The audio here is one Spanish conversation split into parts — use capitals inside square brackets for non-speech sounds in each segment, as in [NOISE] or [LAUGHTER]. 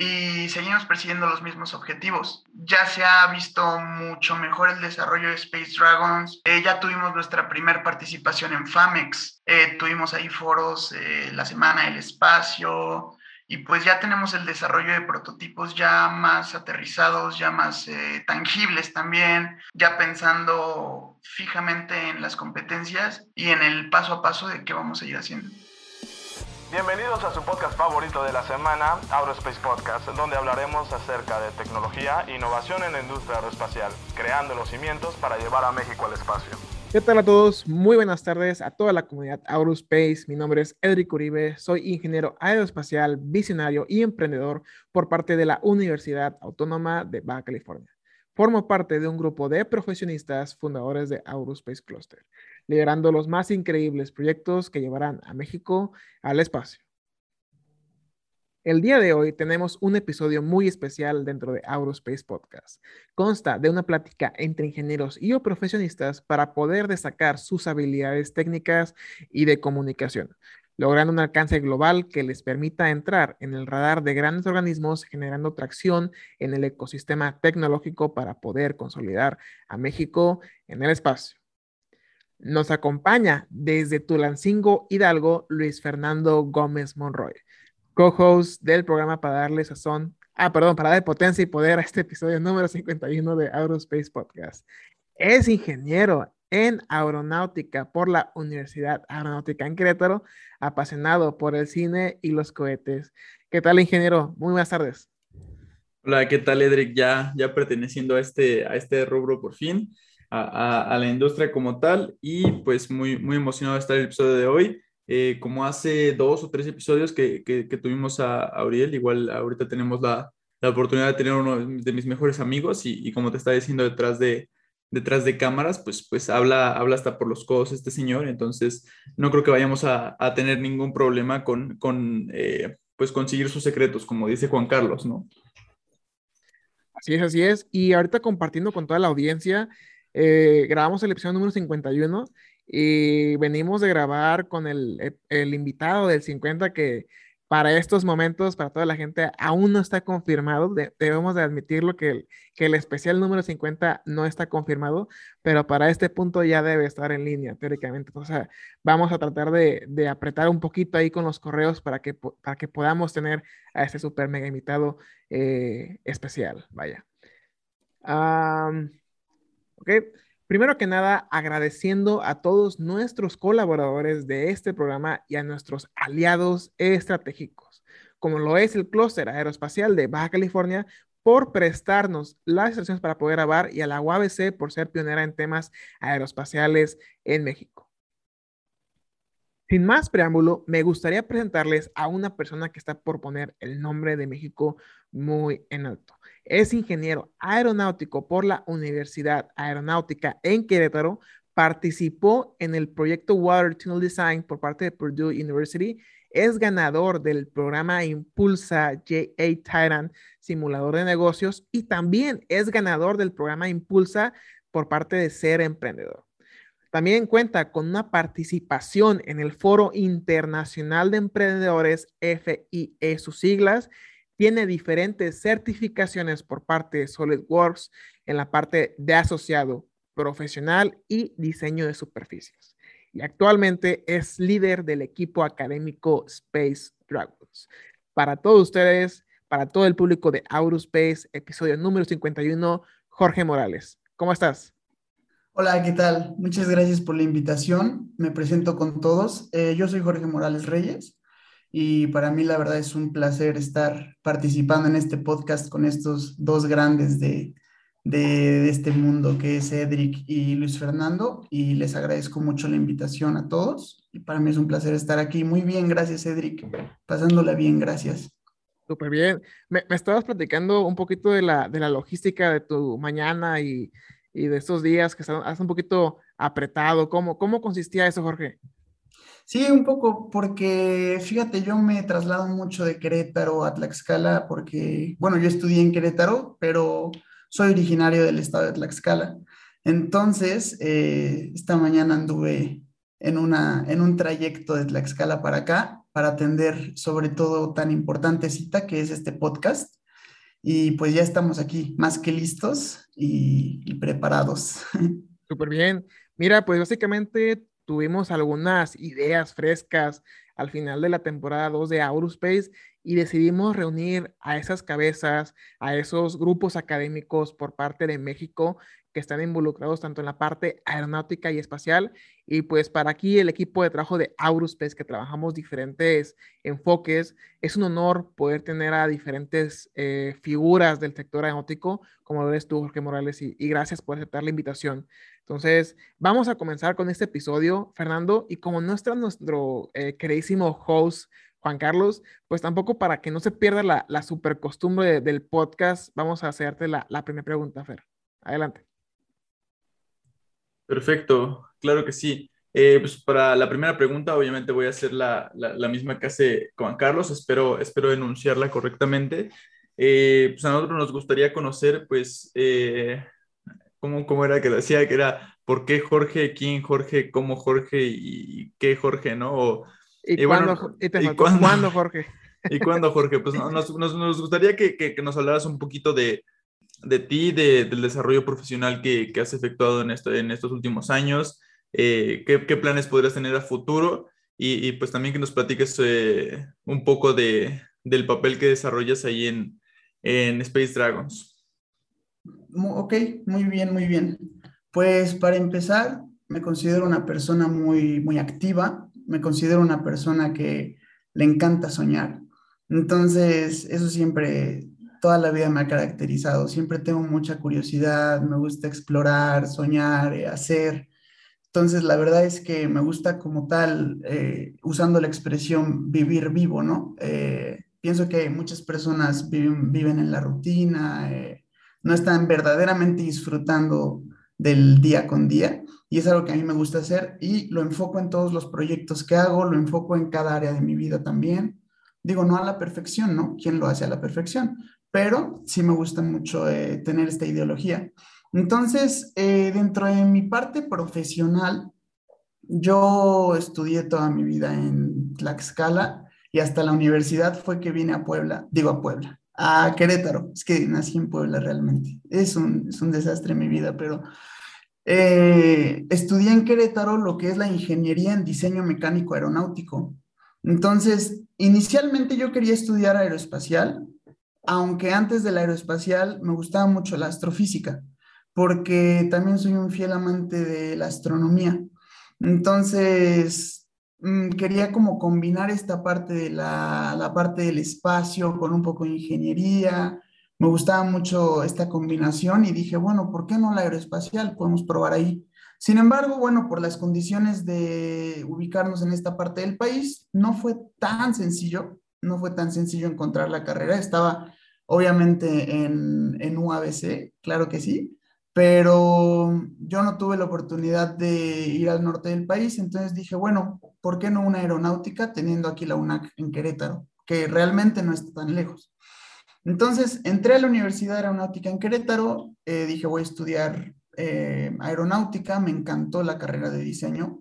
y seguimos persiguiendo los mismos objetivos. Ya se ha visto mucho mejor el desarrollo de Space Dragons, eh, ya tuvimos nuestra primera participación en FAMEX, eh, tuvimos ahí foros eh, la semana del espacio, y pues ya tenemos el desarrollo de prototipos ya más aterrizados, ya más tangibles también, ya pensando fijamente en las competencias y en el paso a paso de qué vamos a ir haciendo. Bienvenidos a su podcast favorito de la semana, Aerospace Podcast, donde hablaremos acerca de tecnología e innovación en la industria aeroespacial, creando los cimientos para llevar a México al espacio. ¿Qué tal a todos? Muy buenas tardes a toda la comunidad Aerospace. Mi nombre es Edric Uribe, soy ingeniero aeroespacial, visionario y emprendedor por parte de la Universidad Autónoma de Baja California. Formo parte de un grupo de profesionistas fundadores de Aerospace Cluster liderando los más increíbles proyectos que llevarán a México al espacio. El día de hoy tenemos un episodio muy especial dentro de Aerospace Podcast. Consta de una plática entre ingenieros y o profesionistas para poder destacar sus habilidades técnicas y de comunicación, logrando un alcance global que les permita entrar en el radar de grandes organismos, generando tracción en el ecosistema tecnológico para poder consolidar a México en el espacio. Nos acompaña desde Tulancingo, Hidalgo, Luis Fernando Gómez Monroy, co-host del programa para darle sazón, ah, perdón, para darle potencia y poder a este episodio número 51 de Aerospace Podcast. Es ingeniero en aeronáutica por la Universidad Aeronáutica en Querétaro, apasionado por el cine y los cohetes. ¿Qué tal, ingeniero? Muy buenas tardes. Hola, ¿qué tal, Edric? Ya, ya perteneciendo a este, a este rubro por fin a, la industria como tal y pues muy, muy emocionado de estar el episodio de hoy. Eh, como hace dos o tres episodios que, que, tuvimos a, Auriel, igual ahorita tenemos la, la, oportunidad de tener uno de mis mejores amigos y, y, como te está diciendo detrás de, detrás de cámaras, pues, pues habla, habla hasta por los codos este señor, entonces no creo que vayamos a, a tener ningún problema con, con eh, pues conseguir sus secretos, como dice Juan Carlos, ¿no? Así es, así es. Y ahorita compartiendo con toda la audiencia, eh, grabamos el episodio número 51 y venimos de grabar con el, eh, el, invitado del 50 que para estos momentos, para toda la gente, aún no está confirmado. debemos de admitirlo que el, que el especial número 50 no está confirmado, pero para este punto ya debe estar en línea, teóricamente. O sea, vamos a tratar de, de apretar un poquito ahí con los correos para que, para que podamos tener a este super mega invitado eh, especial. Vaya. Primero que nada, agradeciendo a todos nuestros colaboradores de este programa y a nuestros aliados estratégicos, como lo es el Clúster Aeroespacial de Baja California, por prestarnos las instalaciones para poder grabar y a la UABC por ser pionera en temas aeroespaciales en México. Sin más preámbulo, me gustaría presentarles a una persona que está por poner el nombre de México muy en alto. Es ingeniero aeronáutico por la Universidad Aeronáutica en Querétaro. Participó en el proyecto Water Tunnel Design por parte de Purdue University. Es ganador del programa Impulsa JA Titan Simulador de Negocios y también es ganador del programa Impulsa por parte de Ser Emprendedor. También cuenta con una participación en el Foro Internacional de Emprendedores, FIE, sus siglas, tiene diferentes certificaciones por parte de SolidWorks en la parte de asociado profesional y diseño de superficies. Y actualmente es líder del equipo académico Space Dragons. Para todos ustedes, para todo el público de Aurospace, episodio número 51, Jorge Morales. ¿Cómo estás? Hola, ¿qué tal? Muchas gracias por la invitación. Me presento con todos. Eh, yo soy Jorge Morales Reyes y para mí la verdad es un placer estar participando en este podcast con estos dos grandes de, de, este mundo que es Edric y Luis Fernando y les agradezco mucho la invitación a todos y para mí es un placer estar aquí. Muy bien, gracias Edric, pasándola bien, gracias. Súper bien. Me, me, estabas platicando un poquito de la, de la logística de tu mañana y, y de estos días que están, un poquito apretado. ¿Cómo, ¿Cómo consistía eso, Jorge? Sí, un poco, porque fíjate, yo me traslado mucho de Querétaro a Tlaxcala porque, bueno, yo estudié en Querétaro, pero soy originario del estado de Tlaxcala. Entonces, eh, esta mañana anduve en, una, en un trayecto de Tlaxcala para acá para atender sobre todo tan importante cita que es este podcast. Y pues ya estamos aquí, más que listos y, preparados. [LAUGHS] Súper bien. Mira, pues básicamente tuvimos algunas ideas frescas al final de la temporada 2 de Aurospace y decidimos reunir a esas cabezas, a esos grupos académicos por parte de México que están involucrados tanto en la parte aeronáutica y espacial. Y pues para aquí el equipo de trabajo de Aurospace, que trabajamos diferentes enfoques, es un honor poder tener a diferentes eh, figuras del sector aeronáutico, como lo eres tú, Jorge Morales, y, gracias por aceptar la invitación. Entonces, vamos a comenzar con este episodio, Fernando, y como nuestro, nuestro eh, queridísimo host, Juan Carlos, pues tampoco para que no se pierda la, la super costumbre del podcast, vamos a hacerte la, la primera pregunta, Fer. Adelante. Perfecto, claro que sí. Eh, pues para la primera pregunta, obviamente voy a hacer la, la, misma que hace Juan Carlos, espero, espero enunciarla correctamente. Eh, pues a nosotros nos gustaría conocer, pues, eh, ¿cómo, ¿cómo, era que decía? Que era, ¿por qué Jorge? ¿Quién Jorge? ¿Cómo Jorge? ¿Y qué Jorge? ¿No? ¿Y, cuándo, y cuándo, Jorge? [LAUGHS] ¿Y cuándo, Jorge? Pues nos, nos, nos gustaría que, que, que, nos hablaras un poquito de, de ti, del desarrollo profesional que, has efectuado en, esto, en estos últimos años, eh, ¿qué, planes podrías tener a futuro y, pues también que nos platiques eh, un poco de, del papel que desarrollas ahí en, en Space Dragons. Ok, muy bien, muy bien. Pues para empezar, me considero una persona muy, muy activa, me considero una persona que le encanta soñar. Entonces, eso siempre toda la vida me ha caracterizado. Siempre tengo mucha curiosidad, me gusta explorar, soñar, eh, hacer. Entonces, la verdad es que me gusta como tal, eh, usando la expresión vivir vivo, ¿no? Eh, pienso que muchas personas viven, viven en la rutina, no están verdaderamente disfrutando del día con día y es algo que a mí me gusta hacer y lo enfoco en todos los proyectos que hago, lo enfoco en cada área de mi vida también. Digo, no a la perfección, ¿no? ¿Quién lo hace a la perfección? Pero sí me gusta mucho eh, tener esta ideología. Entonces, eh, dentro de mi parte profesional, yo estudié toda mi vida en Tlaxcala y hasta la universidad fue que vine a Puebla, digo a Puebla, a Querétaro, es que nací en Puebla realmente. Es un, es un desastre mi vida, pero eh, estudié en Querétaro lo que es la ingeniería en diseño mecánico aeronáutico. Entonces, inicialmente yo quería estudiar aeroespacial, aunque antes del aeroespacial me gustaba mucho la astrofísica, porque también soy un fiel amante de la astronomía. Entonces, mm, quería como combinar esta parte de la, la parte del espacio con un poco de ingeniería. Me gustaba mucho esta combinación y dije, bueno, ¿por qué no la aeroespacial? Podemos probar ahí. Sin embargo, bueno, por las condiciones de ubicarnos en esta parte del país, no fue tan sencillo no fue tan sencillo encontrar la carrera. Estaba obviamente en, en UABC, claro que sí, pero yo no tuve la oportunidad de ir al norte del país, entonces dije, bueno, ¿por qué no una aeronáutica teniendo aquí la UNAC en Querétaro, que realmente no está tan lejos? Entonces entré a la Universidad Aeronáutica en Querétaro, eh, dije, voy a estudiar eh, aeronáutica, me encantó la carrera de diseño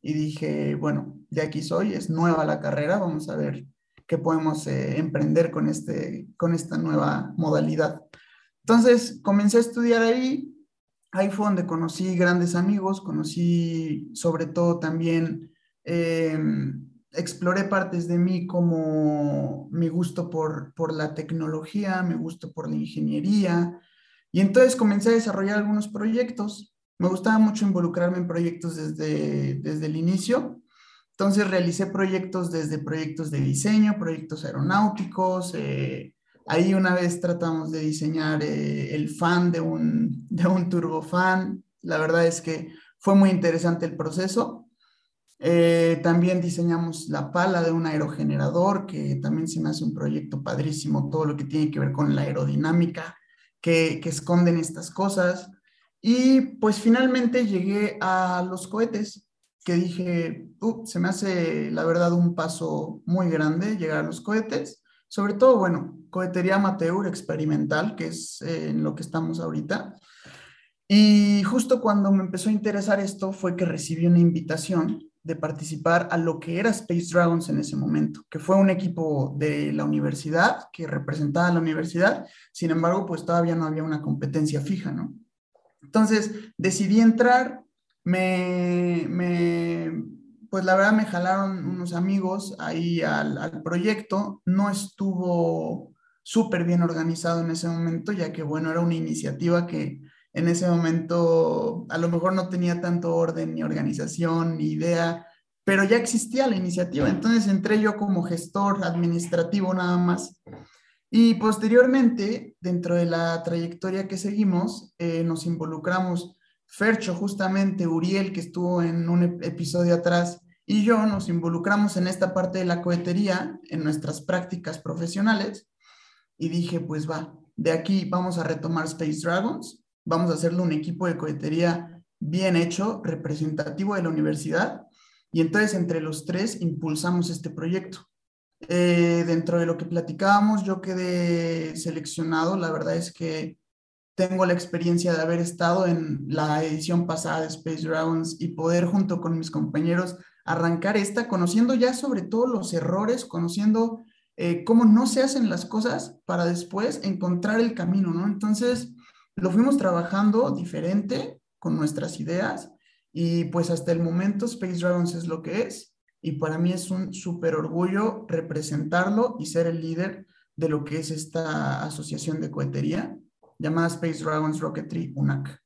y dije, bueno, de aquí soy, es nueva la carrera, vamos a ver que podemos eh, emprender con, este, con esta nueva modalidad. Entonces, comencé a estudiar ahí. Ahí fue donde conocí grandes amigos, conocí sobre todo también, em, exploré partes de mí como mi gusto por, por la tecnología, mi gusto por la ingeniería. Y entonces comencé a desarrollar algunos proyectos. Me gustaba mucho involucrarme en proyectos desde, desde el inicio entonces realicé proyectos desde proyectos de diseño, proyectos aeronáuticos. Eh, ahí una vez tratamos de diseñar eh, el fan de un, de un turbofan. La verdad es que fue muy interesante el proceso. Eh, también diseñamos la pala de un aerogenerador, que también se me hace un proyecto padrísimo, todo lo que tiene que ver con la aerodinámica, que, que esconden estas cosas. Y pues finalmente llegué a los cohetes que dije, se me hace la verdad un paso muy grande llegar a los cohetes, sobre todo, bueno, cohetería amateur experimental, que es eh, en lo que estamos ahorita. Y justo cuando me empezó a interesar esto fue que recibí una invitación de participar a lo que era Space Dragons en ese momento, que fue un equipo de la universidad que representaba a la universidad, sin embargo, pues todavía no había una competencia fija, ¿no? Entonces, decidí entrar, me, me pues la verdad me jalaron unos amigos ahí al, proyecto, no estuvo súper bien organizado en ese momento, ya que, bueno, era una iniciativa que en ese momento a lo mejor no tenía tanto orden ni organización ni idea, pero ya existía la iniciativa. Entonces entré yo como gestor administrativo nada más. Y posteriormente, dentro de la trayectoria que seguimos, eh, nos involucramos, Fercho justamente, Uriel, que estuvo en un episodio atrás, y yo nos involucramos en esta parte de la cohetería, en nuestras prácticas profesionales, y dije, pues va, de aquí vamos a retomar Space Dragons, vamos a hacerle un equipo de cohetería bien hecho, representativo de la universidad, y entonces entre los tres impulsamos este proyecto. Eh, dentro de lo que platicábamos, yo quedé seleccionado, la verdad es que tengo la experiencia de haber estado en la edición pasada de Space Dragons y poder junto con mis compañeros arrancar esta, conociendo ya sobre todo los errores, conociendo eh, cómo no se hacen las cosas para después encontrar el camino, ¿no? Entonces, lo fuimos trabajando diferente con nuestras ideas y pues hasta el momento Space Dragons es lo que es y para mí es un súper orgullo representarlo y ser el líder de lo que es esta asociación de cohetería llamada Space Dragons Rocketry UNAC.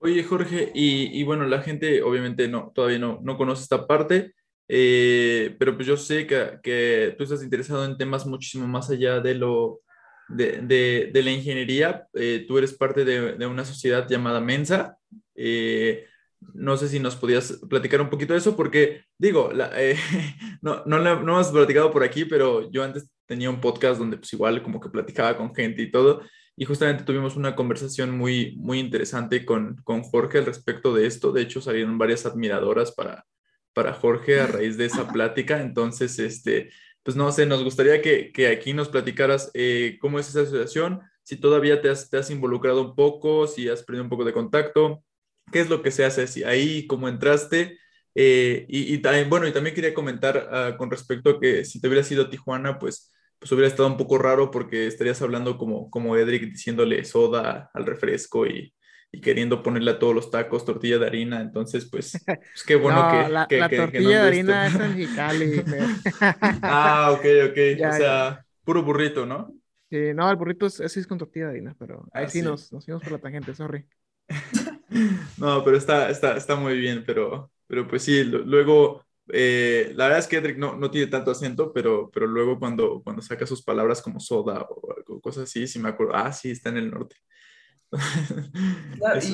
Oye, Jorge, y, bueno, la gente obviamente no, todavía no, no conoce esta parte, eh, pero pues yo sé que, que, tú estás interesado en temas muchísimo más allá de lo, de, de, la ingeniería. Eh, tú eres parte de, de, una sociedad llamada Mensa. Eh, no sé si nos podías platicar un poquito de eso, porque digo, eh, [LAUGHS] no, no, no, hemos platicado por aquí, pero yo antes tenía un podcast donde pues igual como que platicaba con gente y todo, y justamente tuvimos una conversación muy, muy interesante con, con Jorge al respecto de esto. De hecho, salieron varias admiradoras para, para Jorge a raíz de esa plática. Entonces, este, pues no sé, nos gustaría que, que aquí nos platicaras eh, cómo es esa asociación, si todavía te has, te has, involucrado un poco, si has perdido un poco de contacto, qué es lo que se hace si ahí, cómo entraste. Eh, y, y, también, bueno, y también quería comentar uh, con respecto a que si te hubieras ido a Tijuana, pues, pues hubiera estado un poco raro porque estarías hablando como, como Edric diciéndole soda al refresco y, y queriendo ponerle a todos los tacos tortilla de harina. Entonces, pues, [LAUGHS] pues qué bueno no, que, la, que, la que, tortilla que de harina es en [LAUGHS] Mexicali. ah, ok, ok. [LAUGHS] Ya, o sea, puro burrito, ¿no? Sí, no, el burrito es, es con tortilla de harina, pero ahí Ah, sí, sí. Nos, nos fuimos por la tangente, sorry. [LAUGHS] No, pero está, está, está muy bien, pero, pero pues sí, luego, eh, la verdad es que Edric no, no tiene tanto acento, pero, pero luego cuando, cuando saca sus palabras como soda o algo- cosas así, sí me acuerdo, ah, sí, está en el norte. [LAUGHS] [LAUGHS] Eso-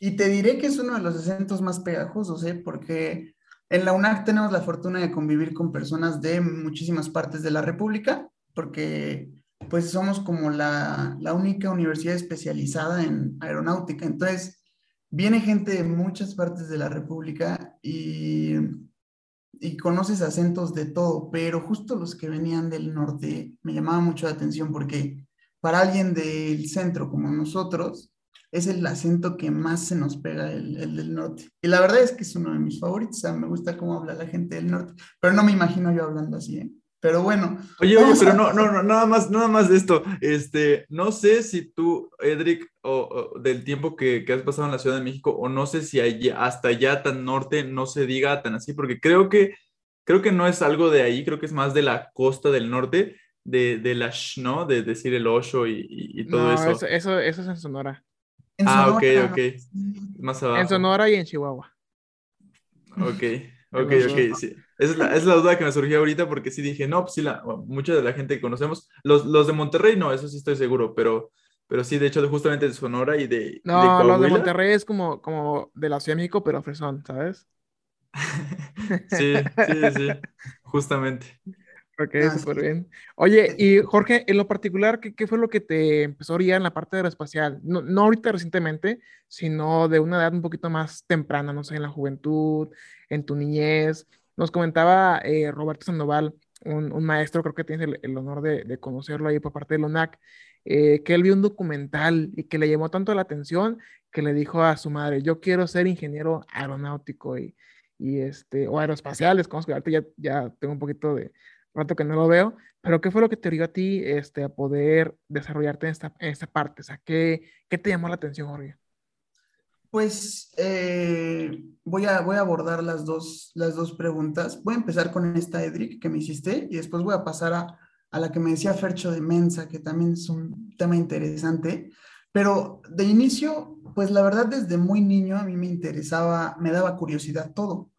y, y te diré que es uno de los acentos más pegajosos, ¿eh? porque en la UNAC tenemos la fortuna de convivir con personas de muchísimas partes de la República, porque pues somos como la, la única universidad especializada en aeronáutica. Entonces, viene gente de muchas partes de la República y, y conoces acentos de todo, pero justo los que venían del norte me llamaba mucho la atención porque para alguien del centro como nosotros, es el acento que más se nos pega, el, el, del norte. Y la verdad es que es uno de mis favoritos, o sea, me gusta cómo habla la gente del norte, pero no me imagino yo hablando así, ¿eh? Pero bueno. Oye, oye, pero a- no, no, no, nada más, nada más de esto. Este, no sé si tú, Edric, o, o del tiempo que, que has pasado en la Ciudad de México, o no sé si allá- hasta allá tan norte no se diga tan así, porque creo que, creo que no es algo de ahí, creo que es más de la costa del norte, de, de la sh, ¿no? De decir el osho y, y- y todo No, eso. eso, eso, eso es en Sonora. en Ah, ok, Sonora, ok. Más abajo. En Sonora y en Chihuahua. Ok, ok, ok, sí. Esa es la, es la duda que me surgió ahorita porque sí dije, no, pues sí, la, bueno, mucha de la gente que conocemos, los, los de Monterrey no, eso sí estoy seguro, pero, pero sí, de hecho, de- justamente de Sonora y de, de No, los de. Monterrey es como, como de la Ciudad de México, pero fresón, ¿sabes? [LAUGHS] Sí, sí, sí, justamente. Ok, Ah, súper sí. bien. Oye, y Jorge, en lo particular, ¿qué, qué fue lo que te empezó a orillar en la parte aeroespacial? No, no ahorita recientemente, sino de una edad un poquito más temprana, no sé, en la juventud, en tu niñez. Nos comentaba eh, Roberto Sandoval un, maestro, creo que tienes el, honor de, conocerlo ahí por parte de LONAC, eh, que él vio un documental y que le llamó tanto la atención que le dijo a su madre, yo quiero ser ingeniero aeronáutico y, y este, o aeroespaciales, ya, ya tengo un poquito de rato que no lo veo, pero ¿qué fue lo que te dio a ti este, a poder desarrollarte en esta, en esta parte? O sea, ¿qué, ¿qué te llamó la atención, Jorge? Pues eh, voy, a, voy a abordar las dos, las dos preguntas. Voy a empezar con esta, Edric, que me hiciste, y después voy a pasar a, a la que me decía Fercho de Mensa, que también es un tema interesante. Pero de inicio, pues la verdad desde muy niño a mí me interesaba, me daba curiosidad todo.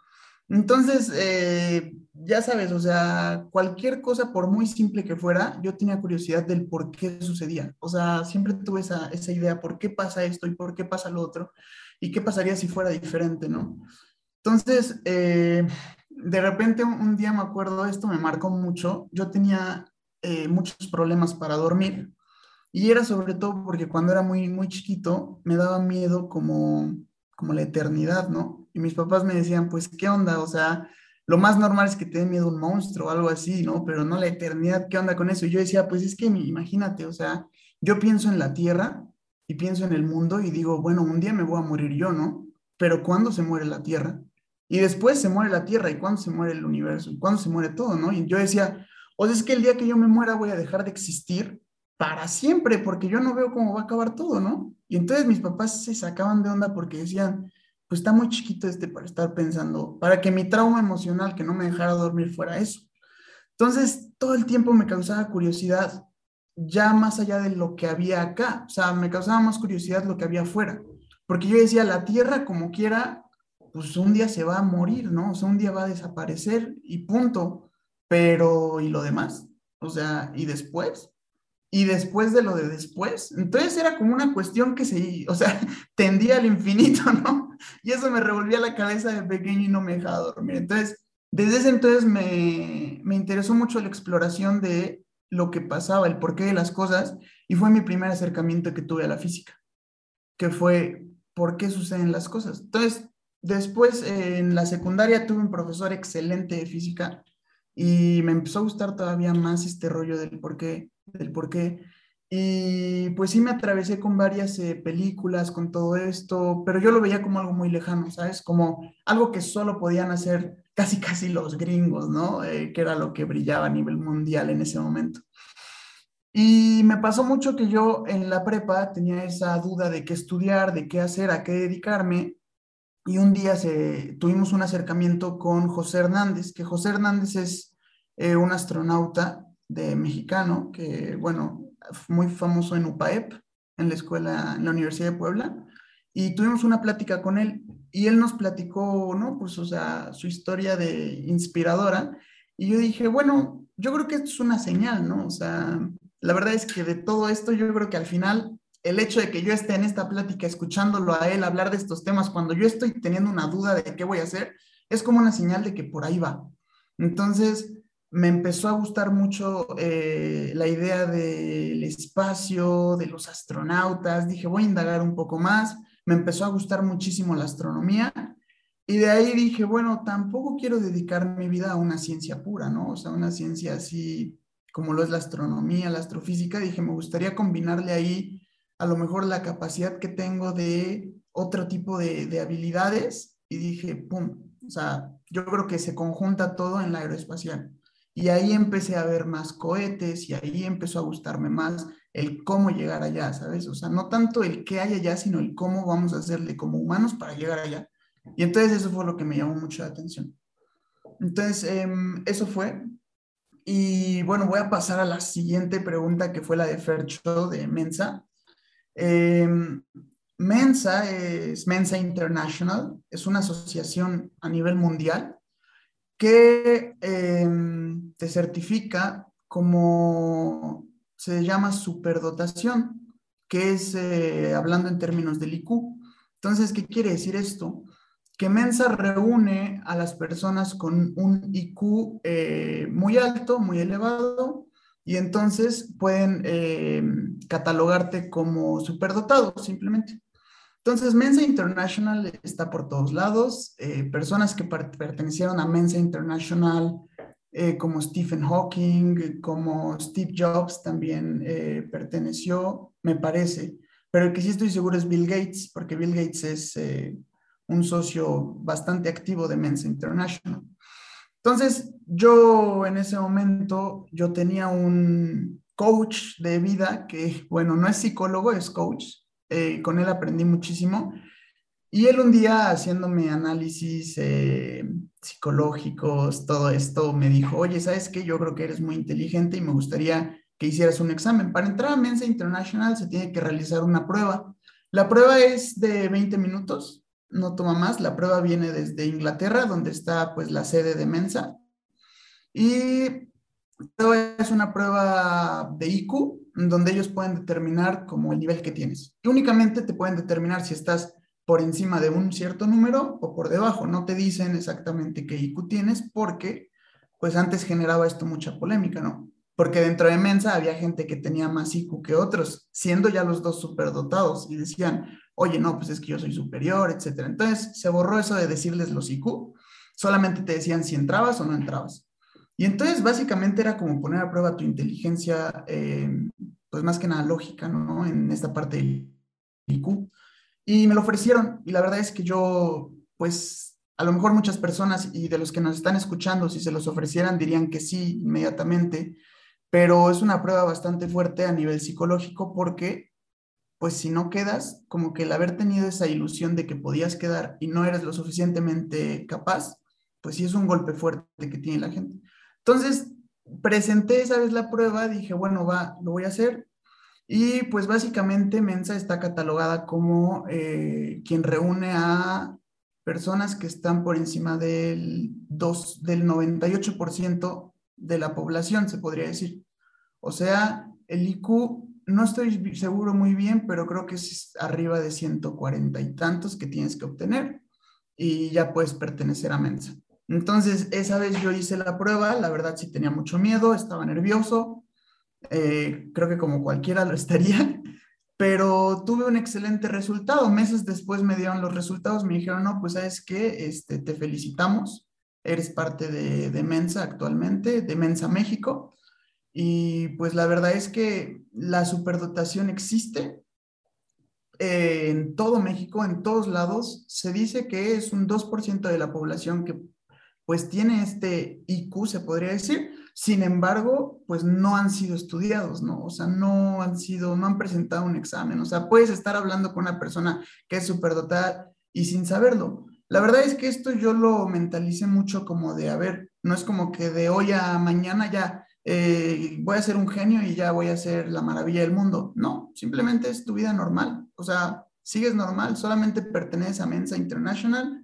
Entonces, eh, ya sabes, o sea, cualquier cosa, por muy simple que fuera, yo tenía curiosidad del por qué sucedía. O sea, siempre tuve esa, esa idea, ¿por qué pasa esto y por qué pasa lo otro? ¿Y qué pasaría si fuera diferente, no? Entonces, eh, de repente un, día me acuerdo, esto me marcó mucho, yo tenía eh, muchos problemas para dormir y era sobre todo porque cuando era muy, muy chiquito me daba miedo como, como la eternidad, ¿no? Y mis papás me decían, pues, ¿qué onda? O sea, lo más normal es que te dé miedo un monstruo o algo así, ¿no? Pero no la eternidad, ¿qué onda con eso? Y yo decía, pues es que imagínate, o sea, yo pienso en la tierra y pienso en el mundo y digo, bueno, un día me voy a morir yo, ¿no? Pero ¿cuándo se muere la tierra? Y después se muere la tierra y cuándo se muere el universo y cuándo se muere todo, ¿no? Y yo decía, o sea, es que el día que yo me muera voy a dejar de existir para siempre porque yo no veo cómo va a acabar todo, ¿no? Y entonces mis papás se sacaban de onda porque decían, pues está muy chiquito este para estar pensando, para que mi trauma emocional que no me dejara dormir fuera eso. Entonces, todo el tiempo me causaba curiosidad, ya más allá de lo que había acá, o sea, me causaba más curiosidad lo que había afuera, porque yo decía, la Tierra como quiera, pues un día se va a morir, ¿no? O sea, un día va a desaparecer y punto, pero ¿y lo demás? O sea, ¿y después? y después de lo de después. Entonces era como una cuestión que se, o sea, [LAUGHS] tendía al infinito, ¿no? [LAUGHS] Y eso me revolvía la cabeza de pequeño y no me dejaba dormir. Entonces, desde ese entonces me, me interesó mucho la exploración de lo que pasaba, el porqué de las cosas, y fue mi primer acercamiento que tuve a la física, que fue por qué suceden las cosas. Entonces, después en la secundaria tuve un profesor excelente de física y me empezó a gustar todavía más este rollo del por qué del por qué. Y pues sí me atravesé con varias eh, películas, con todo esto, pero yo lo veía como algo muy lejano, ¿sabes? Como algo que solo podían hacer casi casi los gringos, ¿no? Eh, que era lo que brillaba a nivel mundial en ese momento. Y me pasó mucho que yo en la prepa tenía esa duda de qué estudiar, de qué hacer, a qué dedicarme. Y un día se, tuvimos un acercamiento con José Hernández, que José Hernández es eh, un astronauta de mexicano, que, bueno, muy famoso en UPAEP, en la escuela, en la Universidad de Puebla, y tuvimos una plática con él, y él nos platicó, ¿no? Pues, o sea, su historia de inspiradora, y yo dije, bueno, yo creo que esto es una señal, ¿no? O sea, la verdad es que de todo esto, yo creo que al final, el hecho de que yo esté en esta plática escuchándolo a él hablar de estos temas, cuando yo estoy teniendo una duda de qué voy a hacer, es como una señal de que por ahí va. Entonces, me empezó a gustar mucho eh, la idea del espacio, de los astronautas. Dije, voy a indagar un poco más. Me empezó a gustar muchísimo la astronomía. Y de ahí dije, bueno, tampoco quiero dedicar mi vida a una ciencia pura, ¿no? O sea, una ciencia así como lo es la astronomía, la astrofísica. Dije, me gustaría combinarle ahí a lo mejor la capacidad que tengo de otro tipo de, de habilidades. Y dije, ¡pum! O sea, yo creo que se conjunta todo en la aeroespacial. Y ahí empecé a ver más cohetes y ahí empezó a gustarme más el cómo llegar allá, ¿sabes? O sea, no tanto el qué hay allá, sino el cómo vamos a hacerle como humanos para llegar allá. Y entonces eso fue lo que me llamó mucho la atención. Entonces, em, eso fue. Y bueno, voy a pasar a la siguiente pregunta que fue la de Fercho de Mensa. Em, Mensa es Mensa International, es una asociación a nivel mundial que em, te certifica como se llama superdotación, que es eh, hablando en términos del IQ. Entonces, ¿qué quiere decir esto? Que Mensa reúne a las personas con un IQ eh, muy alto, muy elevado, y entonces pueden em, catalogarte como superdotado, simplemente. Entonces, Mensa International está por todos lados. Eh, personas que pertenecieron a Mensa International eh, como Stephen Hawking, como Steve Jobs también eh, perteneció, me parece. Pero el que sí estoy seguro es Bill Gates, porque Bill Gates es eh, un socio bastante activo de Mensa International. Entonces, yo en ese momento, yo tenía un coach de vida que, bueno, no es psicólogo, es coach. Con él aprendí muchísimo. Y él un día haciéndome análisis eh, psicológicos, todo esto, me dijo, oye, ¿sabes qué? Yo creo que eres muy inteligente y me gustaría que hicieras un examen. Para entrar a Mensa International se tiene que realizar una prueba. La prueba es de 20 minutos, no toma más. La prueba viene desde Inglaterra, donde está pues la sede de Mensa. Y es una prueba de IQ, donde ellos pueden determinar como el nivel que tienes. Y únicamente te pueden determinar si estás por encima de un cierto número o por debajo. No te dicen exactamente qué IQ tienes porque, pues antes generaba esto mucha polémica, ¿no? Porque dentro de Mensa había gente que tenía más IQ que otros, siendo ya los dos superdotados y decían, oye, no, pues es que yo soy superior, etcétera. Entonces se borró eso de decirles los IQ, solamente te decían si entrabas o no entrabas. Y entonces básicamente era como poner a prueba tu inteligencia, eh, pues más que nada lógica, ¿no? En esta parte del IQ. Y me lo ofrecieron y la verdad es que yo, pues a lo mejor muchas personas y de los que nos están escuchando, si se los ofrecieran, dirían que sí inmediatamente, pero es una prueba bastante fuerte a nivel psicológico porque, pues si no quedas, como que el haber tenido esa ilusión de que podías quedar y no eres lo suficientemente capaz, pues sí es un golpe fuerte que tiene la gente. Entonces, presenté esa vez la prueba, dije, bueno, va, lo voy a hacer, y pues básicamente Mensa está catalogada como eh, quien reúne a personas que están por encima del, dos, del 98% de la población, se podría decir. O sea, el IQ, no estoy seguro muy bien, pero creo que es arriba de 140 y tantos que tienes que obtener y ya puedes pertenecer a Mensa. Entonces, esa vez yo hice la prueba, la verdad sí tenía mucho miedo, estaba nervioso, eh, creo que como cualquiera lo [LAUGHS] estaría, pero tuve un excelente resultado. Meses después me dieron los resultados, me dijeron, no, pues sabes qué, este, te felicitamos, eres parte de, de Mensa actualmente, de Mensa México, y pues la verdad es que la superdotación existe eh, en todo México, en todos lados. Se dice que es un 2% de la población que pues tiene este IQ, se podría decir, sin embargo, pues no han sido estudiados, ¿no? O sea, no han sido, no han presentado un examen. O sea, puedes estar hablando con una persona que es superdotada y sin saberlo. La verdad es que esto yo lo mentalicé mucho como de, a ver, no es como que de hoy a mañana ya eh, voy a ser un genio y ya voy a ser la maravilla del mundo. No, simplemente es tu vida normal. O sea, sigues normal, solamente perteneces a Mensa International,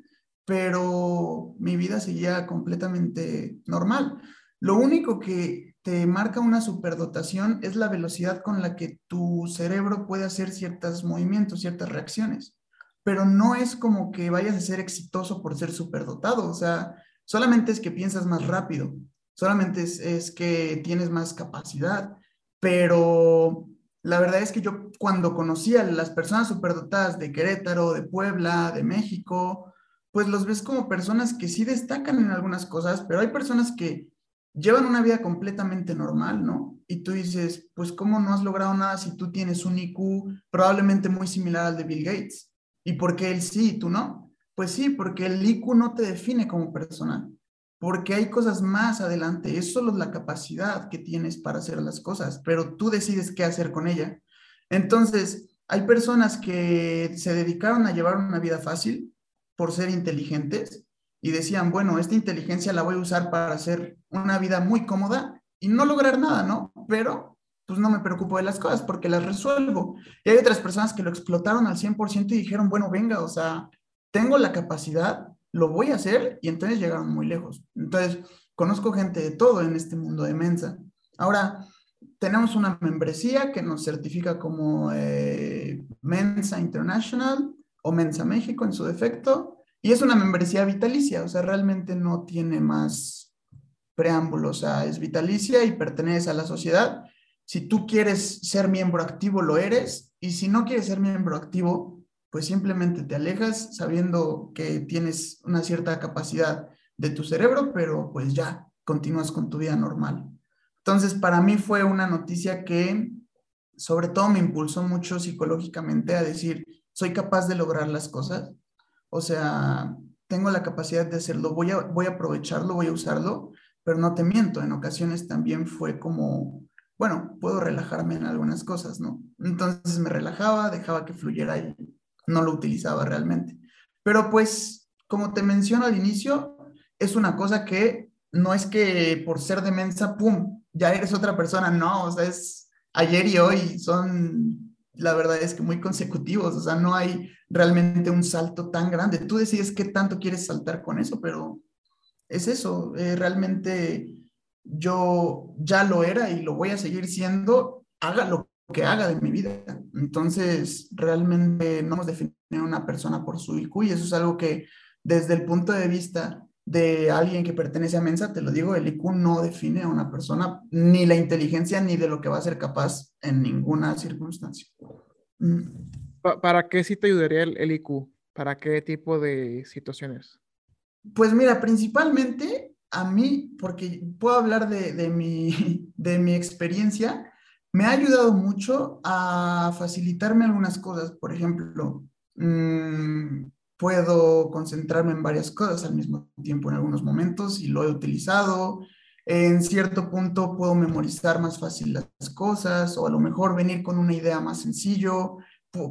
pero mi vida seguía completamente normal. Lo único que te marca una superdotación es la velocidad con la que tu cerebro puede hacer ciertos movimientos, ciertas reacciones, pero no es como que vayas a ser exitoso por ser superdotado, o sea, solamente es que piensas más rápido, solamente es, que tienes más capacidad, pero la verdad es que yo cuando conocí a las personas superdotadas de Querétaro, de Puebla, de México, pues los ves como personas que sí destacan en algunas cosas, pero hay personas que llevan una vida completamente normal, ¿no? Y tú dices, pues ¿cómo no has logrado nada si tú tienes un IQ probablemente muy similar al de Bill Gates? ¿Y por qué él sí y tú no? Pues sí, porque el IQ no te define como persona, porque hay cosas más adelante, es solo la capacidad que tienes para hacer las cosas, pero tú decides qué hacer con ella. Entonces, hay personas que se dedicaron a llevar una vida fácil por ser inteligentes y decían, bueno, esta inteligencia la voy a usar para hacer una vida muy cómoda y no lograr nada, ¿no? Pero pues no me preocupo de las cosas porque las resuelvo. Y hay otras personas que lo explotaron al 100% y dijeron, bueno, venga, o sea, tengo la capacidad, lo voy a hacer y entonces llegaron muy lejos. Entonces, conozco gente de todo en este mundo de Mensa. Ahora, tenemos una membresía que nos certifica como eh, Mensa International o Mensa México en su defecto. Y es una membresía vitalicia, o sea, realmente no tiene más preámbulo, o sea, es vitalicia y pertenece a la sociedad. Si tú quieres ser miembro activo, lo eres, y si no quieres ser miembro activo, pues simplemente te alejas sabiendo que tienes una cierta capacidad de tu cerebro, pero pues ya, continúas con tu vida normal. Entonces, para mí fue una noticia que sobre todo me impulsó mucho psicológicamente a decir, soy capaz de lograr las cosas. O sea, tengo la capacidad de hacerlo, voy a, voy a aprovecharlo, voy a usarlo, pero no te miento, en ocasiones también fue como, bueno, puedo relajarme en algunas cosas, ¿no? Entonces me relajaba, dejaba que fluyera y no lo utilizaba realmente. Pero pues, como te menciono al inicio, es una cosa que no es que por ser de mensa, ¡pum!, ya eres otra persona, no, o sea, es ayer y hoy, son, la verdad es que muy consecutivos, o sea, no hay realmente un salto tan grande. Tú decides qué tanto quieres saltar con eso, pero es eso, eh, realmente yo ya lo era y lo voy a seguir siendo, haga lo que haga de mi vida. Entonces, realmente no hemos definido una persona por su IQ y eso es algo que desde el punto de vista de alguien que pertenece a Mensa, te lo digo, el IQ no define a una persona, ni la inteligencia, ni de lo que va a ser capaz en ninguna circunstancia. Mm. ¿Para qué sí te ayudaría el, IQ? ¿Para qué tipo de situaciones? Pues mira, principalmente a mí, porque puedo hablar de, mi, de mi experiencia, me ha ayudado mucho a facilitarme algunas cosas. Por ejemplo, mmm, puedo concentrarme en varias cosas al mismo tiempo en algunos momentos y lo he utilizado. En cierto punto puedo memorizar más fácil las cosas o a lo mejor venir con una idea más sencillo.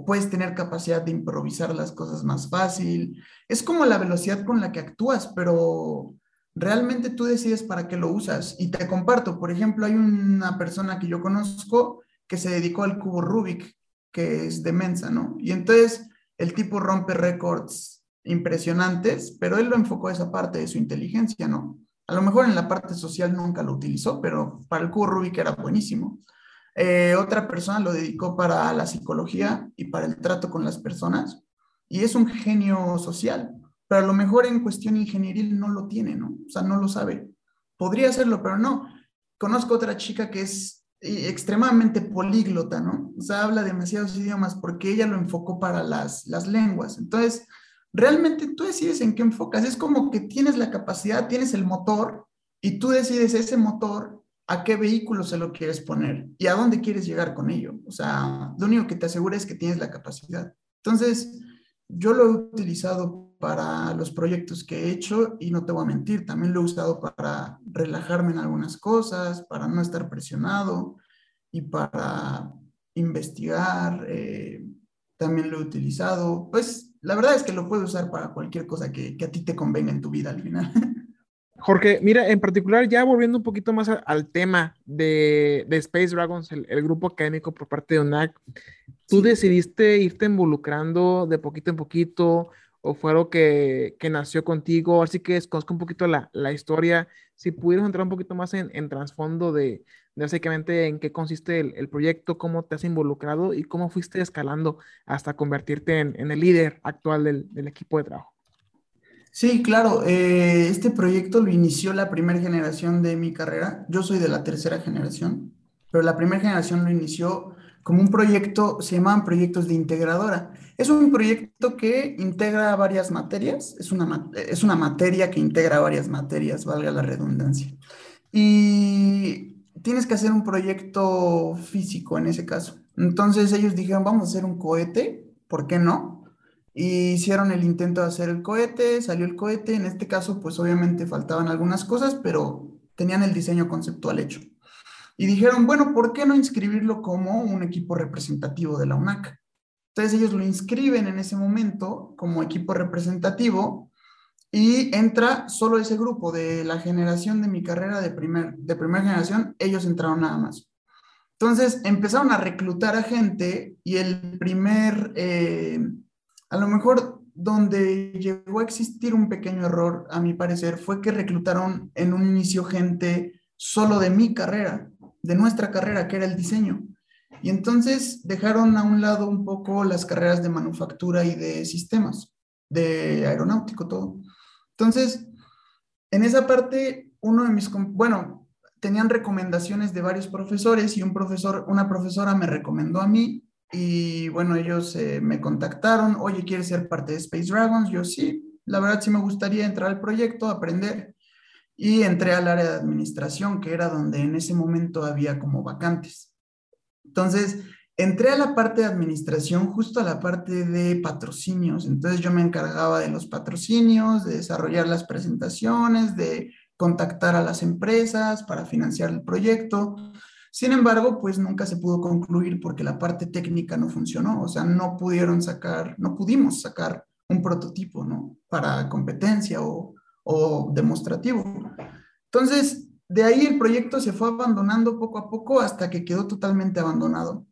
Puedes tener capacidad de improvisar las cosas más fácil. Es como la velocidad con la que actúas, pero realmente tú decides para qué lo usas. Y te comparto, por ejemplo, hay una persona que yo conozco que se dedicó al cubo Rubik, que es de Mensa, ¿no? Y entonces el tipo rompe récords impresionantes, pero él lo enfocó a esa parte de su inteligencia, ¿no? A lo mejor en la parte social nunca lo utilizó, pero para el cubo Rubik era buenísimo. Eh, otra persona lo dedicó para la psicología y para el trato con las personas, y es un genio social, pero a lo mejor en cuestión ingenieril no lo tiene, ¿no? O sea, no lo sabe. Podría hacerlo, pero no. Conozco otra chica que es extremadamente políglota, ¿no? O sea, habla demasiados idiomas porque ella lo enfocó para las, las lenguas. Entonces, realmente tú decides en qué enfocas. Es como que tienes la capacidad, tienes el motor y tú decides ese motor a qué vehículo se lo quieres poner y a dónde quieres llegar con ello. O sea, lo único que te asegura es que tienes la capacidad. Entonces, yo lo he utilizado para los proyectos que he hecho y no te voy a mentir, también lo he usado para relajarme en algunas cosas, para no estar presionado y para investigar. Eh, también lo he utilizado. Pues la verdad es que lo puedes usar para cualquier cosa que, a ti te convenga en tu vida al final. [LAUGHS] Jorge, mira, en particular, ya volviendo un poquito más al tema de, Space Dragons, el, grupo académico por parte de UNAC, tú decidiste irte involucrando de poquito en poquito, o fue algo que, que nació contigo, así que conozco un poquito la, la historia, si pudieras entrar un poquito más en, en trasfondo de, de, básicamente en qué consiste el, el, proyecto, cómo te has involucrado y cómo fuiste escalando hasta convertirte en, en el líder actual del, del, equipo de trabajo. Sí, claro, eh, este proyecto lo inició la primera generación de mi carrera, yo soy de la tercera generación, pero la primera generación lo inició como un proyecto, se llamaban proyectos de integradora. Es un proyecto que integra varias materias, es una, es una materia que integra varias materias, valga la redundancia. Y tienes que hacer un proyecto físico en ese caso. Entonces ellos dijeron, vamos a hacer un cohete, ¿por qué no? Y hicieron el intento de hacer el cohete, salió el cohete, en este caso pues obviamente faltaban algunas cosas, pero tenían el diseño conceptual hecho. Y dijeron, bueno, ¿por qué no inscribirlo como un equipo representativo de la UNAC? Entonces ellos lo inscriben en ese momento como equipo representativo y entra solo ese grupo de la generación de mi carrera de, primer, de primera generación, ellos entraron nada más. Entonces empezaron a reclutar a gente y el primer, eh, a lo mejor donde llegó a existir un pequeño error, a mi parecer, fue que reclutaron en un inicio gente solo de mi carrera de nuestra carrera, que era el diseño. Y entonces dejaron a un lado un poco las carreras de manufactura y de sistemas, de aeronáutico, todo. Entonces, en esa parte, uno de mis, bueno, tenían recomendaciones de varios profesores y un profesor, una profesora me recomendó a mí y bueno, ellos eh, me contactaron, oye, ¿quieres ser parte de Space Dragons? Yo sí, la verdad sí me gustaría entrar al proyecto, aprender. Y entré al área de administración, que era donde en ese momento había como vacantes. Entonces, entré a la parte de administración, justo a la parte de patrocinios. Entonces, yo me encargaba de los patrocinios, de desarrollar las presentaciones, de contactar a las empresas para financiar el proyecto. Sin embargo, pues nunca se pudo concluir porque la parte técnica no funcionó, o sea, no pudieron sacar, no pudimos sacar un prototipo, ¿no? Para competencia o, o demostrativo. Entonces, de ahí el proyecto se fue abandonando poco a poco hasta que quedó totalmente abandonado.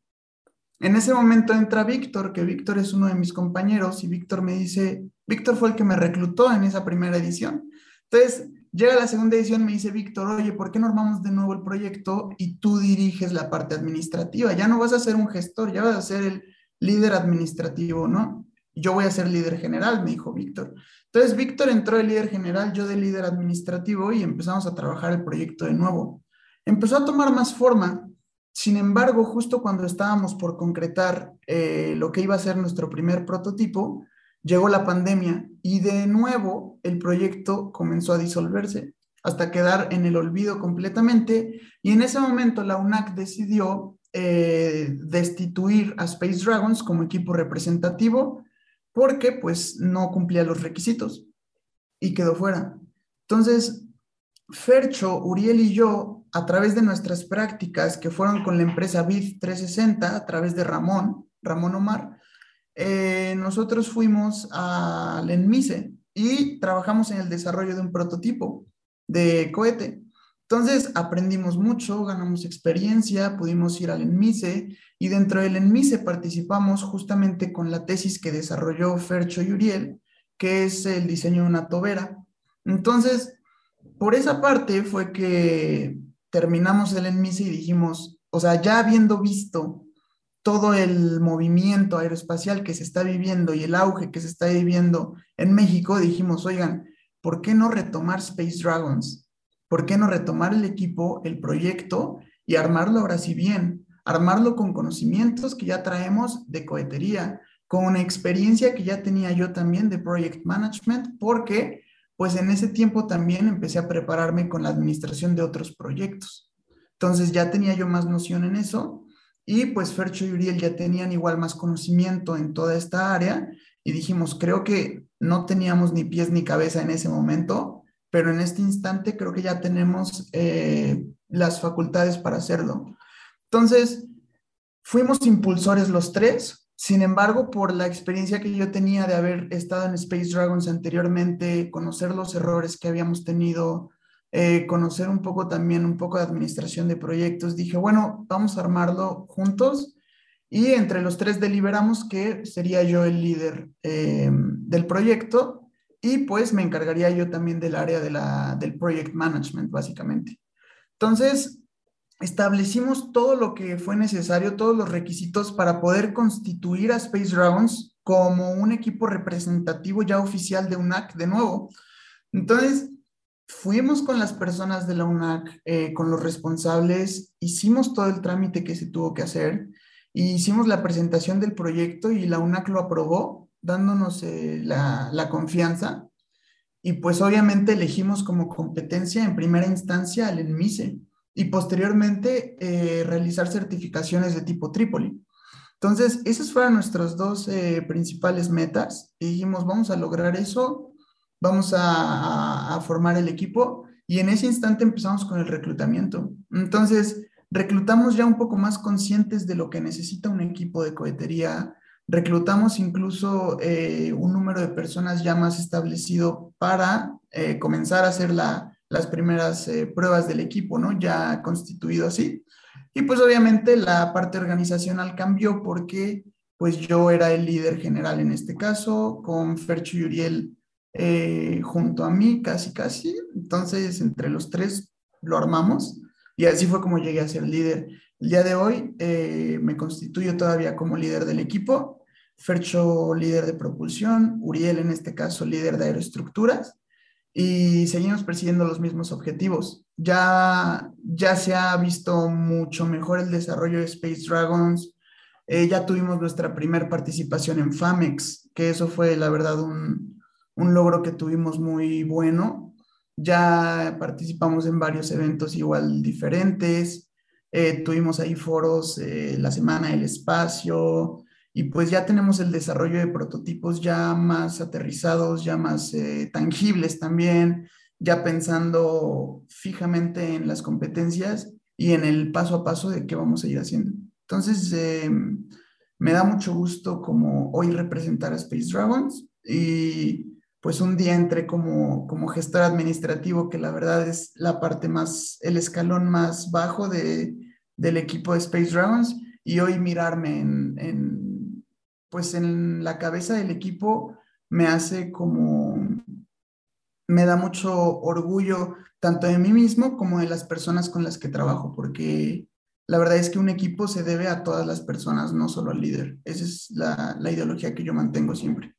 En ese momento entra Víctor, que Víctor es uno de mis compañeros, y Víctor me dice, Víctor fue el que me reclutó en esa primera edición. Entonces, llega la segunda edición, me dice Víctor, oye, ¿por qué no armamos de nuevo el proyecto y tú diriges la parte administrativa? Ya no vas a ser un gestor, ya vas a ser el líder administrativo, ¿no? Yo voy a ser líder general, me dijo Víctor. Entonces, Víctor entró de líder general, yo de líder administrativo y empezamos a trabajar el proyecto de nuevo. Empezó a tomar más forma. Sin embargo, justo cuando estábamos por concretar eh, lo que iba a ser nuestro primer prototipo, llegó la pandemia y de nuevo el proyecto comenzó a disolverse hasta quedar en el olvido completamente. Y en ese momento la UNAC decidió eh, destituir a Space Dragons como equipo representativo porque pues no cumplía los requisitos y quedó fuera. Entonces, Fercho, Uriel y yo, a través de nuestras prácticas que fueron con la empresa BIF 360, a través de Ramón, Ramón Omar, eh, nosotros fuimos al ENMISE y trabajamos en el desarrollo de un prototipo de cohete. Entonces aprendimos mucho, ganamos experiencia, pudimos ir al ENMISE y dentro del ENMISE participamos justamente con la tesis que desarrolló Fercho y Uriel, que es el diseño de una tobera. Entonces, por esa parte fue que terminamos el ENMISE y dijimos, o sea, ya habiendo visto todo el movimiento aeroespacial que se está viviendo y el auge que se está viviendo en México, dijimos, oigan, ¿por qué no retomar Space Dragons? ¿Por qué no retomar el equipo, el proyecto y armarlo ahora sí bien? Armarlo con conocimientos que ya traemos de cohetería, con una experiencia que ya tenía yo también de project management, porque pues en ese tiempo también empecé a prepararme con la administración de otros proyectos. Entonces ya tenía yo más noción en eso y pues Fercho y Uriel ya tenían igual más conocimiento en toda esta área y dijimos, creo que no teníamos ni pies ni cabeza en ese momento, pero en este instante creo que ya tenemos eh, las facultades para hacerlo. Entonces, fuimos impulsores los tres, sin embargo, por la experiencia que yo tenía de haber estado en Space Dragons anteriormente, conocer los errores que habíamos tenido, eh, conocer un poco también, un poco de administración de proyectos, dije, bueno, vamos a armarlo juntos y entre los tres deliberamos que sería yo el líder eh, del proyecto y pues me encargaría yo también del área de la, del project management, básicamente. Entonces, establecimos todo lo que fue necesario, todos los requisitos para poder constituir a Space Dragons como un equipo representativo ya oficial de UNAC de nuevo. Entonces, fuimos con las personas de la UNAC, eh, con los responsables, hicimos todo el trámite que se tuvo que hacer, y hicimos la presentación del proyecto y la UNAC lo aprobó dándonos eh, la, confianza y pues obviamente elegimos como competencia en primera instancia al ENMISE y posteriormente eh, realizar certificaciones de tipo Trípoli. Entonces, esas fueron nuestras dos eh, principales metas y dijimos, vamos a lograr eso, vamos a, a, formar el equipo y en ese instante empezamos con el reclutamiento. Entonces, reclutamos ya un poco más conscientes de lo que necesita un equipo de cohetería Reclutamos incluso eh, un número de personas ya más establecido para eh, comenzar a hacer las primeras eh, pruebas del equipo, ¿no? Ya constituido así. Y pues obviamente la parte organizacional cambió porque pues yo era el líder general en este caso, con Fercho y Uriel junto a mí, casi, casi. Entonces, entre los tres lo armamos y así fue como llegué a ser líder. El día de hoy me constituyo todavía como líder del equipo Fercho líder de propulsión, Uriel en este caso líder de aeroestructuras y seguimos persiguiendo los mismos objetivos. Ya, ya se ha visto mucho mejor el desarrollo de Space Dragons. Eh, ya tuvimos nuestra primera participación en FAMEX, que eso fue la verdad un, un logro que tuvimos muy bueno. ya participamos en varios eventos igual diferentes, eh, tuvimos ahí foros eh, la Semana del Espacio y pues ya tenemos el desarrollo de prototipos ya más aterrizados, ya más eh, tangibles también, ya pensando fijamente en las competencias y en el paso a paso de qué vamos a ir haciendo. Entonces, me da mucho gusto como hoy representar a Space Dragons y pues un día entré como, como gestor administrativo, que la verdad es la parte más, el escalón más bajo de, del equipo de Space Dragons, y hoy mirarme en, en, pues en la cabeza del equipo me hace como, me da mucho orgullo tanto de mí mismo como de las personas con las que trabajo, porque la verdad es que un equipo se debe a todas las personas, no solo al líder. Esa es la, la ideología que yo mantengo siempre.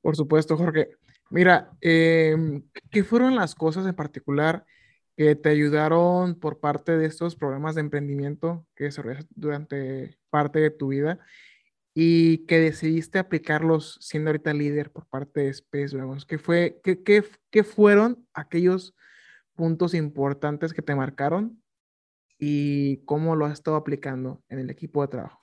Por supuesto, Jorge. Mira, em, ¿qué fueron las cosas en particular que te ayudaron por parte de estos programas de emprendimiento que desarrollaste durante parte de tu vida y que decidiste aplicarlos siendo ahorita líder por parte de Space Dragons? ¿Qué, fue, qué, qué, qué fueron aquellos puntos importantes que te marcaron y cómo lo has estado aplicando en el equipo de trabajo?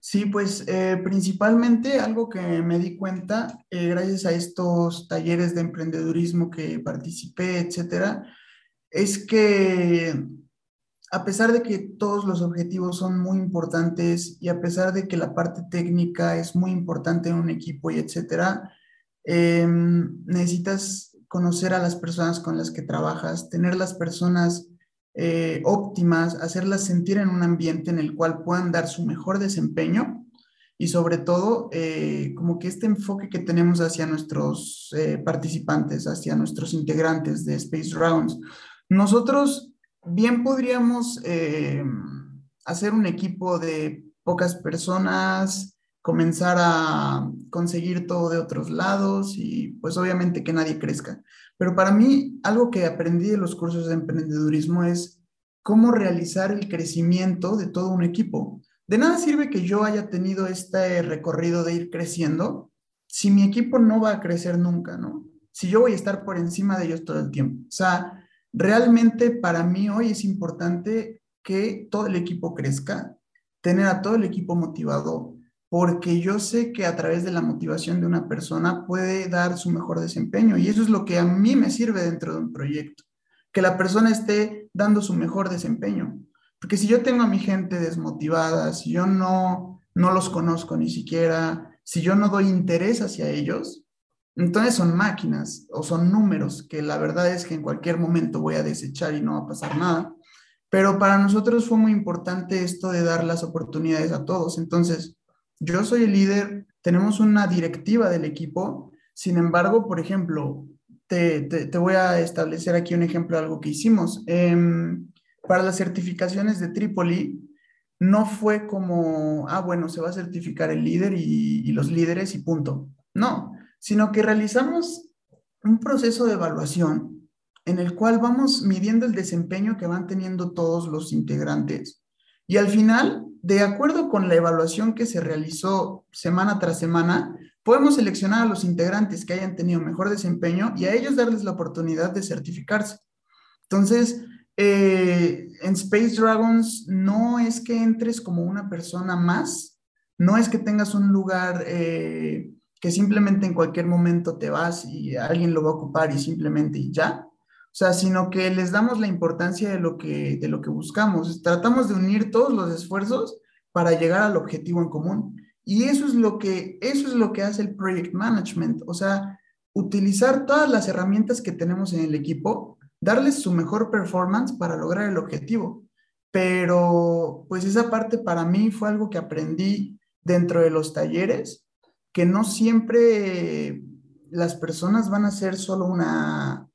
Sí, pues eh, principalmente algo que me di cuenta eh, gracias a estos talleres de emprendedurismo que participé, etcétera, es que a pesar de que todos los objetivos son muy importantes y a pesar de que la parte técnica es muy importante en un equipo y etcétera, em, necesitas conocer a las personas con las que trabajas, tener las personas eh, óptimas, hacerlas sentir en un ambiente en el cual puedan dar su mejor desempeño y sobre todo eh, como que este enfoque que tenemos hacia nuestros eh, participantes, hacia nuestros integrantes de Space Rounds. Nosotros bien podríamos hacer un equipo de pocas personas, comenzar a conseguir todo de otros lados y pues obviamente que nadie crezca. Pero para mí, algo que aprendí de los cursos de emprendedurismo es cómo realizar el crecimiento de todo un equipo. De nada sirve que yo haya tenido este recorrido de ir creciendo si mi equipo no va a crecer nunca, ¿no? Si yo voy a estar por encima de ellos todo el tiempo. O sea, realmente para mí hoy es importante que todo el equipo crezca, tener a todo el equipo motivado, porque yo sé que a través de la motivación de una persona puede dar su mejor desempeño y eso es lo que a mí me sirve dentro de un proyecto, que la persona esté dando su mejor desempeño. Porque si yo tengo a mi gente desmotivada, si yo no, no los conozco ni siquiera, si yo no doy interés hacia ellos, entonces son máquinas o son números que la verdad es que en cualquier momento voy a desechar y no va a pasar nada. Pero para nosotros fue muy importante esto de dar las oportunidades a todos. Entonces, yo soy el líder, tenemos una directiva del equipo, sin embargo, por ejemplo, te, voy a establecer aquí un ejemplo de algo que hicimos. Em, para las certificaciones de Trípoli, no fue como, ah, bueno, se va a certificar el líder y, y los líderes y punto. No, sino que realizamos un proceso de evaluación en el cual vamos midiendo el desempeño que van teniendo todos los integrantes. Y al final de acuerdo con la evaluación que se realizó semana tras semana, podemos seleccionar a los integrantes que hayan tenido mejor desempeño y a ellos darles la oportunidad de certificarse. Entonces, eh, en Space Dragons no es que entres como una persona más, no es que tengas un lugar eh, que simplemente en cualquier momento te vas y alguien lo va a ocupar y simplemente y ya. O sea, sino que les damos la importancia de lo que, de lo que buscamos. Tratamos de unir todos los esfuerzos para llegar al objetivo en común. Y eso es lo que, eso es lo que hace el project management. O sea, utilizar todas las herramientas que tenemos en el equipo, darles su mejor performance para lograr el objetivo. Pero pues esa parte para mí fue algo que aprendí dentro de los talleres, que no siempre las personas van a ser solo una,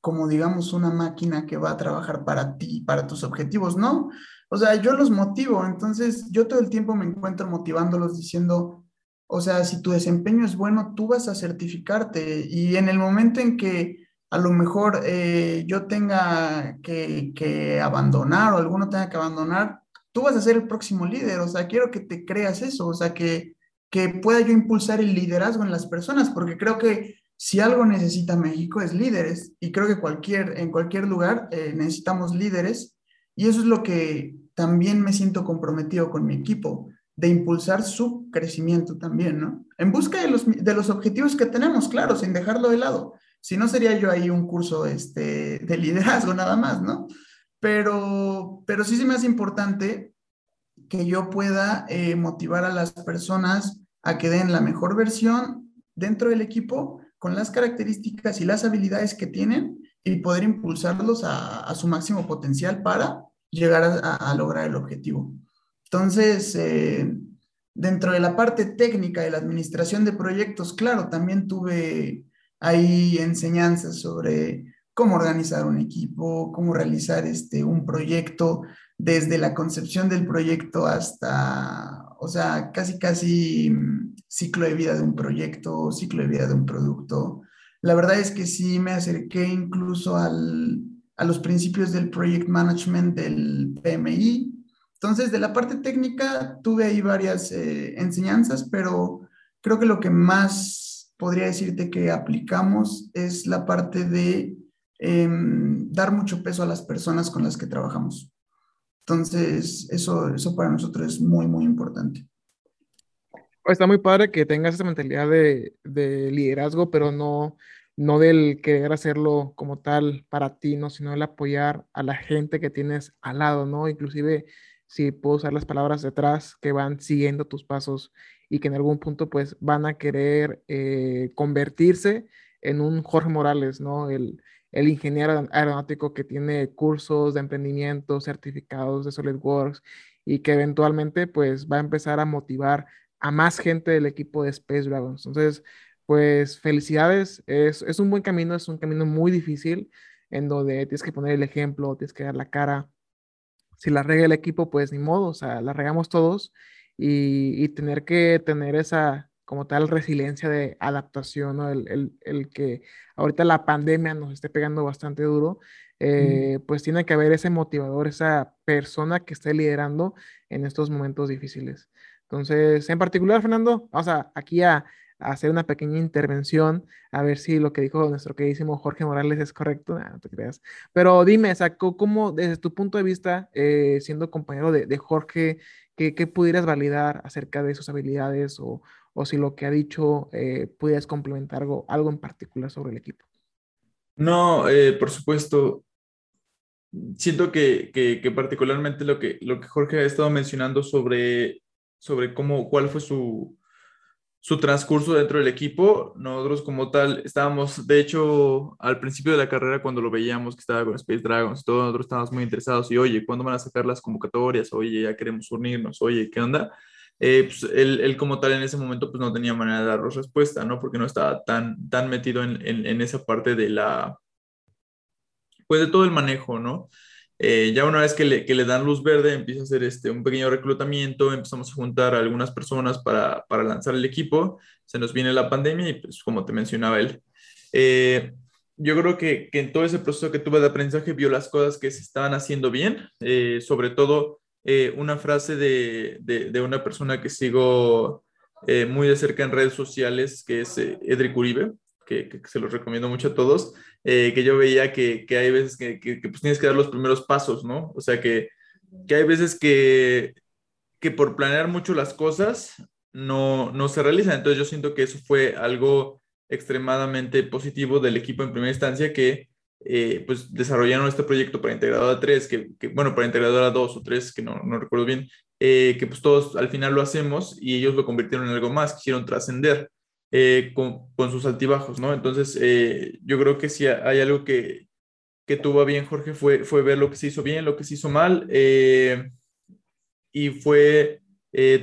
como digamos, una máquina que va a trabajar para ti, para tus objetivos, ¿no? O sea, yo los motivo, entonces yo todo el tiempo me encuentro motivándolos diciendo, o sea, si tu desempeño es bueno, tú vas a certificarte. Y en el momento en que a lo mejor eh, yo tenga que, que abandonar o alguno tenga que abandonar, tú vas a ser el próximo líder, o sea, quiero que te creas eso, o sea, que, que pueda yo impulsar el liderazgo en las personas, porque creo que si algo necesita México es líderes y creo que cualquier, en cualquier lugar eh, necesitamos líderes y eso es lo que también me siento comprometido con mi equipo, de impulsar su crecimiento también, ¿no? En busca de los, de los objetivos que tenemos, claro, sin dejarlo de lado. Si no, sería yo ahí un curso este, de liderazgo nada más, ¿no? Pero, pero sí se me hace importante que yo pueda eh, motivar a las personas a que den la mejor versión dentro del equipo con las características y las habilidades que tienen y poder impulsarlos a, su máximo potencial para llegar a, lograr el objetivo. Entonces, eh, dentro de la parte técnica de la administración de proyectos, claro, también tuve ahí enseñanzas sobre cómo organizar un equipo, cómo realizar este, un proyecto, desde la concepción del proyecto hasta, o sea, casi, casi mm, ciclo de vida de un proyecto, ciclo de vida de un producto. La verdad es que sí me acerqué incluso al, a los principios del project management del PMI. Entonces, de la parte técnica tuve ahí varias eh, enseñanzas, pero creo que lo que más podría decirte que aplicamos es la parte de em, dar mucho peso a las personas con las que trabajamos. Entonces, eso, eso para nosotros es muy, muy importante. Está muy padre que tengas esa mentalidad de, liderazgo, pero no, no del querer hacerlo como tal para ti, ¿no? Sino el apoyar a la gente que tienes al lado, ¿no? Inclusive, si puedo usar las palabras detrás, que van siguiendo tus pasos y que en algún punto, pues, van a querer eh, convertirse en un Jorge Morales, ¿no? El, el ingeniero aeronáutico que tiene cursos de emprendimiento, certificados de SolidWorks y que eventualmente pues va a empezar a motivar a más gente del equipo de Space Dragons. Entonces, pues felicidades, es, es un buen camino, es un camino muy difícil en donde tienes que poner el ejemplo, tienes que dar la cara. Si la rega el equipo, pues ni modo, o sea, la regamos todos y, y tener que tener esa, como tal resiliencia de adaptación, ¿no? el, el, que ahorita la pandemia nos esté pegando bastante duro, eh, pues tiene que haber ese motivador, esa persona que esté liderando en estos momentos difíciles. Entonces, en particular, Fernando, vamos a, aquí a, hacer una pequeña intervención, a ver si lo que dijo nuestro queridísimo Jorge Morales es correcto, no te creas. Pero dime, o ¿cómo, desde tu punto de vista, eh, siendo compañero de, de Jorge, ¿qué, ¿qué, pudieras validar acerca de sus habilidades o, o si lo que ha dicho eh, pudieras complementar algo, algo en particular sobre el equipo. No, eh, por supuesto. Siento que, que, particularmente lo que, lo que Jorge ha estado mencionando sobre, sobre cómo, cuál fue su, su transcurso dentro del equipo. Nosotros como tal estábamos, de hecho, al principio de la carrera cuando lo veíamos que estaba con Space Dragons, todos nosotros estábamos muy interesados y, oye, ¿cuándo van a sacar las convocatorias? Oye, ya queremos unirnos, oye, ¿qué onda? Eh, pues él, como tal en ese momento pues no tenía manera de darnos respuesta, ¿no? Porque no estaba tan, tan metido en, en, esa parte de la, pues de todo el manejo, ¿no? Eh, ya una vez que le, que le, dan luz verde, empieza a hacer este, un pequeño reclutamiento, empezamos a juntar a algunas personas para, para lanzar el equipo, se nos viene la pandemia y pues como te mencionaba él. Eh, yo creo que, que, en todo ese proceso que tuve de aprendizaje vio las cosas que se estaban haciendo bien, sobre todo eh, una frase de, de, una persona que sigo eh, muy de cerca en redes sociales, que es eh, Edric Uribe, que, se los recomiendo mucho a todos, que yo veía que, que hay veces que, que, pues tienes que dar los primeros pasos, ¿no? O sea, que hay veces que, que por planear mucho las cosas no, no se realizan. Entonces yo siento que eso fue algo extremadamente positivo del equipo en primera instancia, que eh, pues desarrollaron este proyecto para integradora 3, que, bueno, para integradora 2 o 3, que no, no recuerdo bien, eh, que pues todos al final lo hacemos y ellos lo convirtieron en algo más, quisieron trascender eh, con, con, sus altibajos, ¿no? Entonces, yo creo que si hay algo que, que tuvo bien Jorge fue, fue ver lo que se hizo bien, lo que se hizo mal, y fue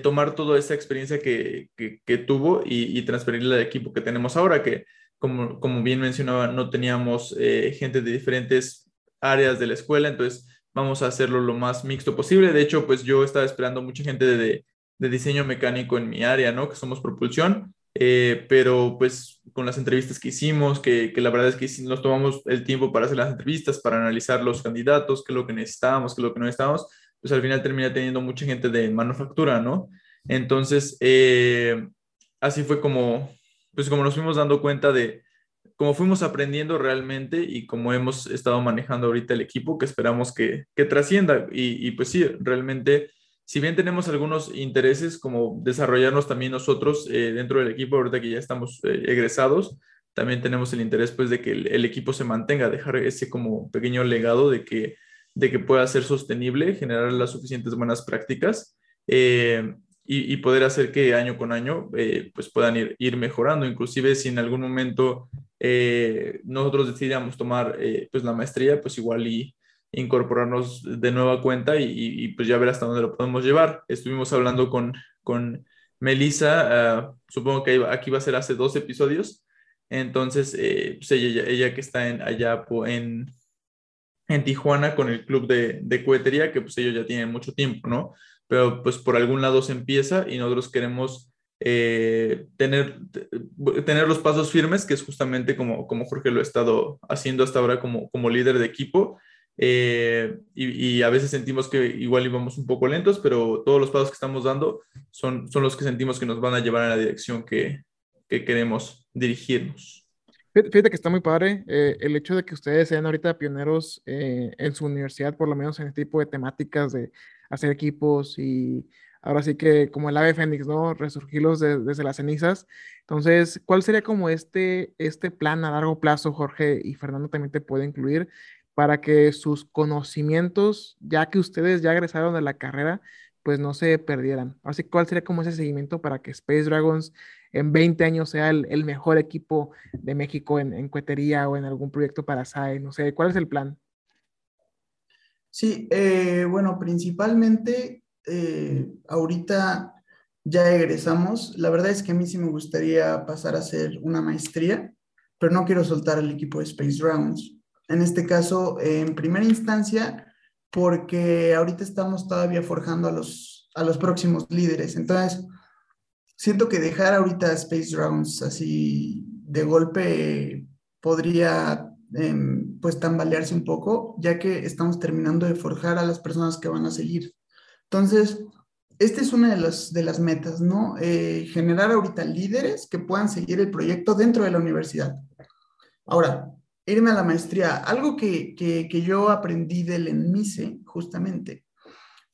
tomar toda esa experiencia que, que, que tuvo y, y transferirla al equipo que tenemos ahora, que como, como bien mencionaba, no teníamos eh, gente de diferentes áreas de la escuela, entonces vamos a hacerlo lo más mixto posible. De hecho, pues yo estaba esperando mucha gente de, de diseño mecánico en mi área, ¿no? Que somos propulsión, eh, pero pues con las entrevistas que hicimos, que, que, la verdad es que nos tomamos el tiempo para hacer las entrevistas, para analizar los candidatos, qué es lo que necesitábamos, qué es lo que no necesitábamos, pues al final termina teniendo mucha gente de manufactura, ¿no? Entonces, eh, así fue como, pues como nos fuimos dando cuenta de, como fuimos aprendiendo realmente y como hemos estado manejando ahorita el equipo, que esperamos que, que trascienda. Y, y, pues sí, realmente, si bien tenemos algunos intereses como desarrollarnos también nosotros eh, dentro del equipo, ahorita que ya estamos eh, egresados, también tenemos el interés pues de que el, equipo se mantenga, dejar ese como pequeño legado de que, de que pueda ser sostenible, generar las suficientes buenas prácticas. Eh, y, poder hacer que año con año eh, pues puedan ir, ir, mejorando. Inclusive si en algún momento eh, nosotros decidíamos tomar eh, pues la maestría, pues igual y incorporarnos de nueva cuenta y, pues ya ver hasta dónde lo podemos llevar. Estuvimos hablando con, con Melissa, uh, supongo que aquí va a ser hace dos episodios, entonces pues ella, ella, que está en, allá en, en Tijuana con el club de, de cohetería, que pues ellos ya tienen mucho tiempo, ¿no? Pero pues por algún lado se empieza y nosotros queremos eh, tener, tener los pasos firmes, que es justamente como, como Jorge lo ha estado haciendo hasta ahora como, como líder de equipo. Eh, y, y, a veces sentimos que igual íbamos un poco lentos, pero todos los pasos que estamos dando son, son los que sentimos que nos van a llevar en la dirección que, que queremos dirigirnos. Fíjate que está muy padre eh, el hecho de que ustedes sean ahorita pioneros eh, en su universidad, por lo menos en este tipo de temáticas de hacer equipos y ahora sí que como el ave fénix, ¿no? Resurgirlos de, desde las cenizas. Entonces, ¿cuál sería como este, este plan a largo plazo, Jorge y Fernando también te puede incluir, para que sus conocimientos, ya que ustedes ya egresaron de la carrera, pues no se perdieran? Así que, ¿cuál sería como ese seguimiento para que Space Dragons en 20 años sea el, mejor equipo de México en, en, o en algún proyecto para SAE? No sé, ¿cuál es el plan? Sí, eh, bueno, principalmente eh, ahorita ya egresamos. La verdad es que a mí sí me gustaría pasar a hacer una maestría, pero no quiero soltar al equipo de Space Rounds. En este caso, en primera instancia, porque ahorita estamos todavía forjando a los, a los próximos líderes. Entonces, siento que dejar ahorita Space Rounds así de golpe podría eh, pues tambalearse un poco, ya que estamos terminando de forjar a las personas que van a seguir. Entonces, esta es una de las, de las metas, ¿no? Eh, generar ahorita líderes que puedan seguir el proyecto dentro de la universidad. Ahora, irme a la maestría. Algo que, que, que yo aprendí del ENMISE, justamente,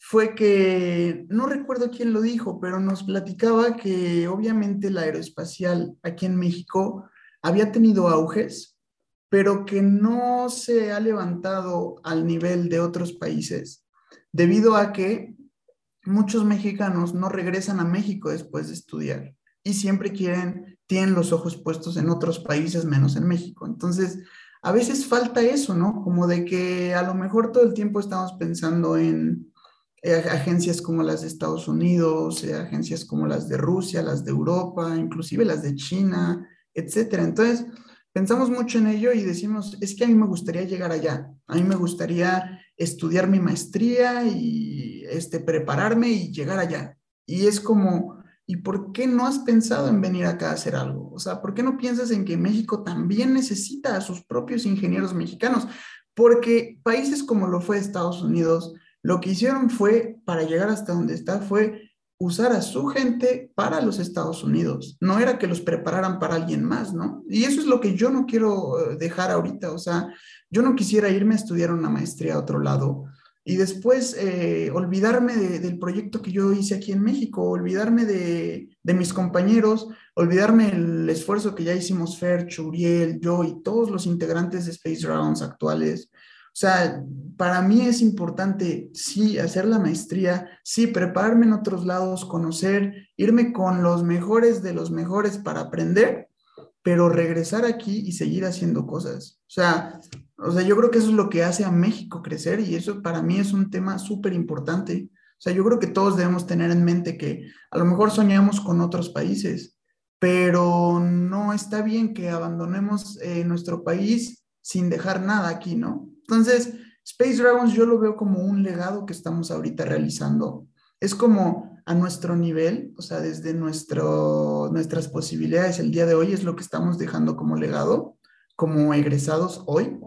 fue que, no recuerdo quién lo dijo, pero nos platicaba que obviamente la aeroespacial aquí en México había tenido auges, pero que no se ha levantado al nivel de otros países, debido a que muchos mexicanos no regresan a México después de estudiar y siempre quieren, tienen los ojos puestos en otros países menos en México. Entonces, a veces falta eso, ¿no? Como de que a lo mejor todo el tiempo estamos pensando en eh, agencias como las de Estados Unidos, eh, agencias como las de Rusia, las de Europa, inclusive las de China, etcétera. Entonces, pensamos mucho en ello y decimos, es que a mí me gustaría llegar allá, a mí me gustaría estudiar mi maestría y este, prepararme y llegar allá. Y es como, ¿y por qué no has pensado en venir acá a hacer algo? O sea, ¿por qué no piensas en que México también necesita a sus propios ingenieros mexicanos? Porque países como lo fue Estados Unidos, lo que hicieron fue, para llegar hasta donde está, fue usar a su gente para los Estados Unidos. No era que los prepararan para alguien más, ¿no? Y eso es lo que yo no quiero eh, dejar ahorita. O sea, yo no quisiera irme a estudiar una maestría a otro lado y después eh, olvidarme de, del proyecto que yo hice aquí en México, olvidarme de, de mis compañeros, olvidarme el esfuerzo que ya hicimos Fer, Churiel, yo y todos los integrantes de Space Rounds actuales. O sea, para mí es importante, sí, hacer la maestría, sí, prepararme en otros lados, conocer, irme con los mejores de los mejores para aprender, pero regresar aquí y seguir haciendo cosas. O sea, o sea, yo creo que eso es lo que hace a México crecer y eso para mí es un tema súper importante. O sea, yo creo que todos debemos tener en mente que a lo mejor soñamos con otros países, pero no está bien que abandonemos eh, nuestro país sin dejar nada aquí, ¿no? Entonces, Space Dragons yo lo veo como un legado que estamos ahorita realizando. Es como a nuestro nivel, o sea, desde nuestro, nuestras posibilidades el día de hoy es lo que estamos dejando como legado, como egresados hoy.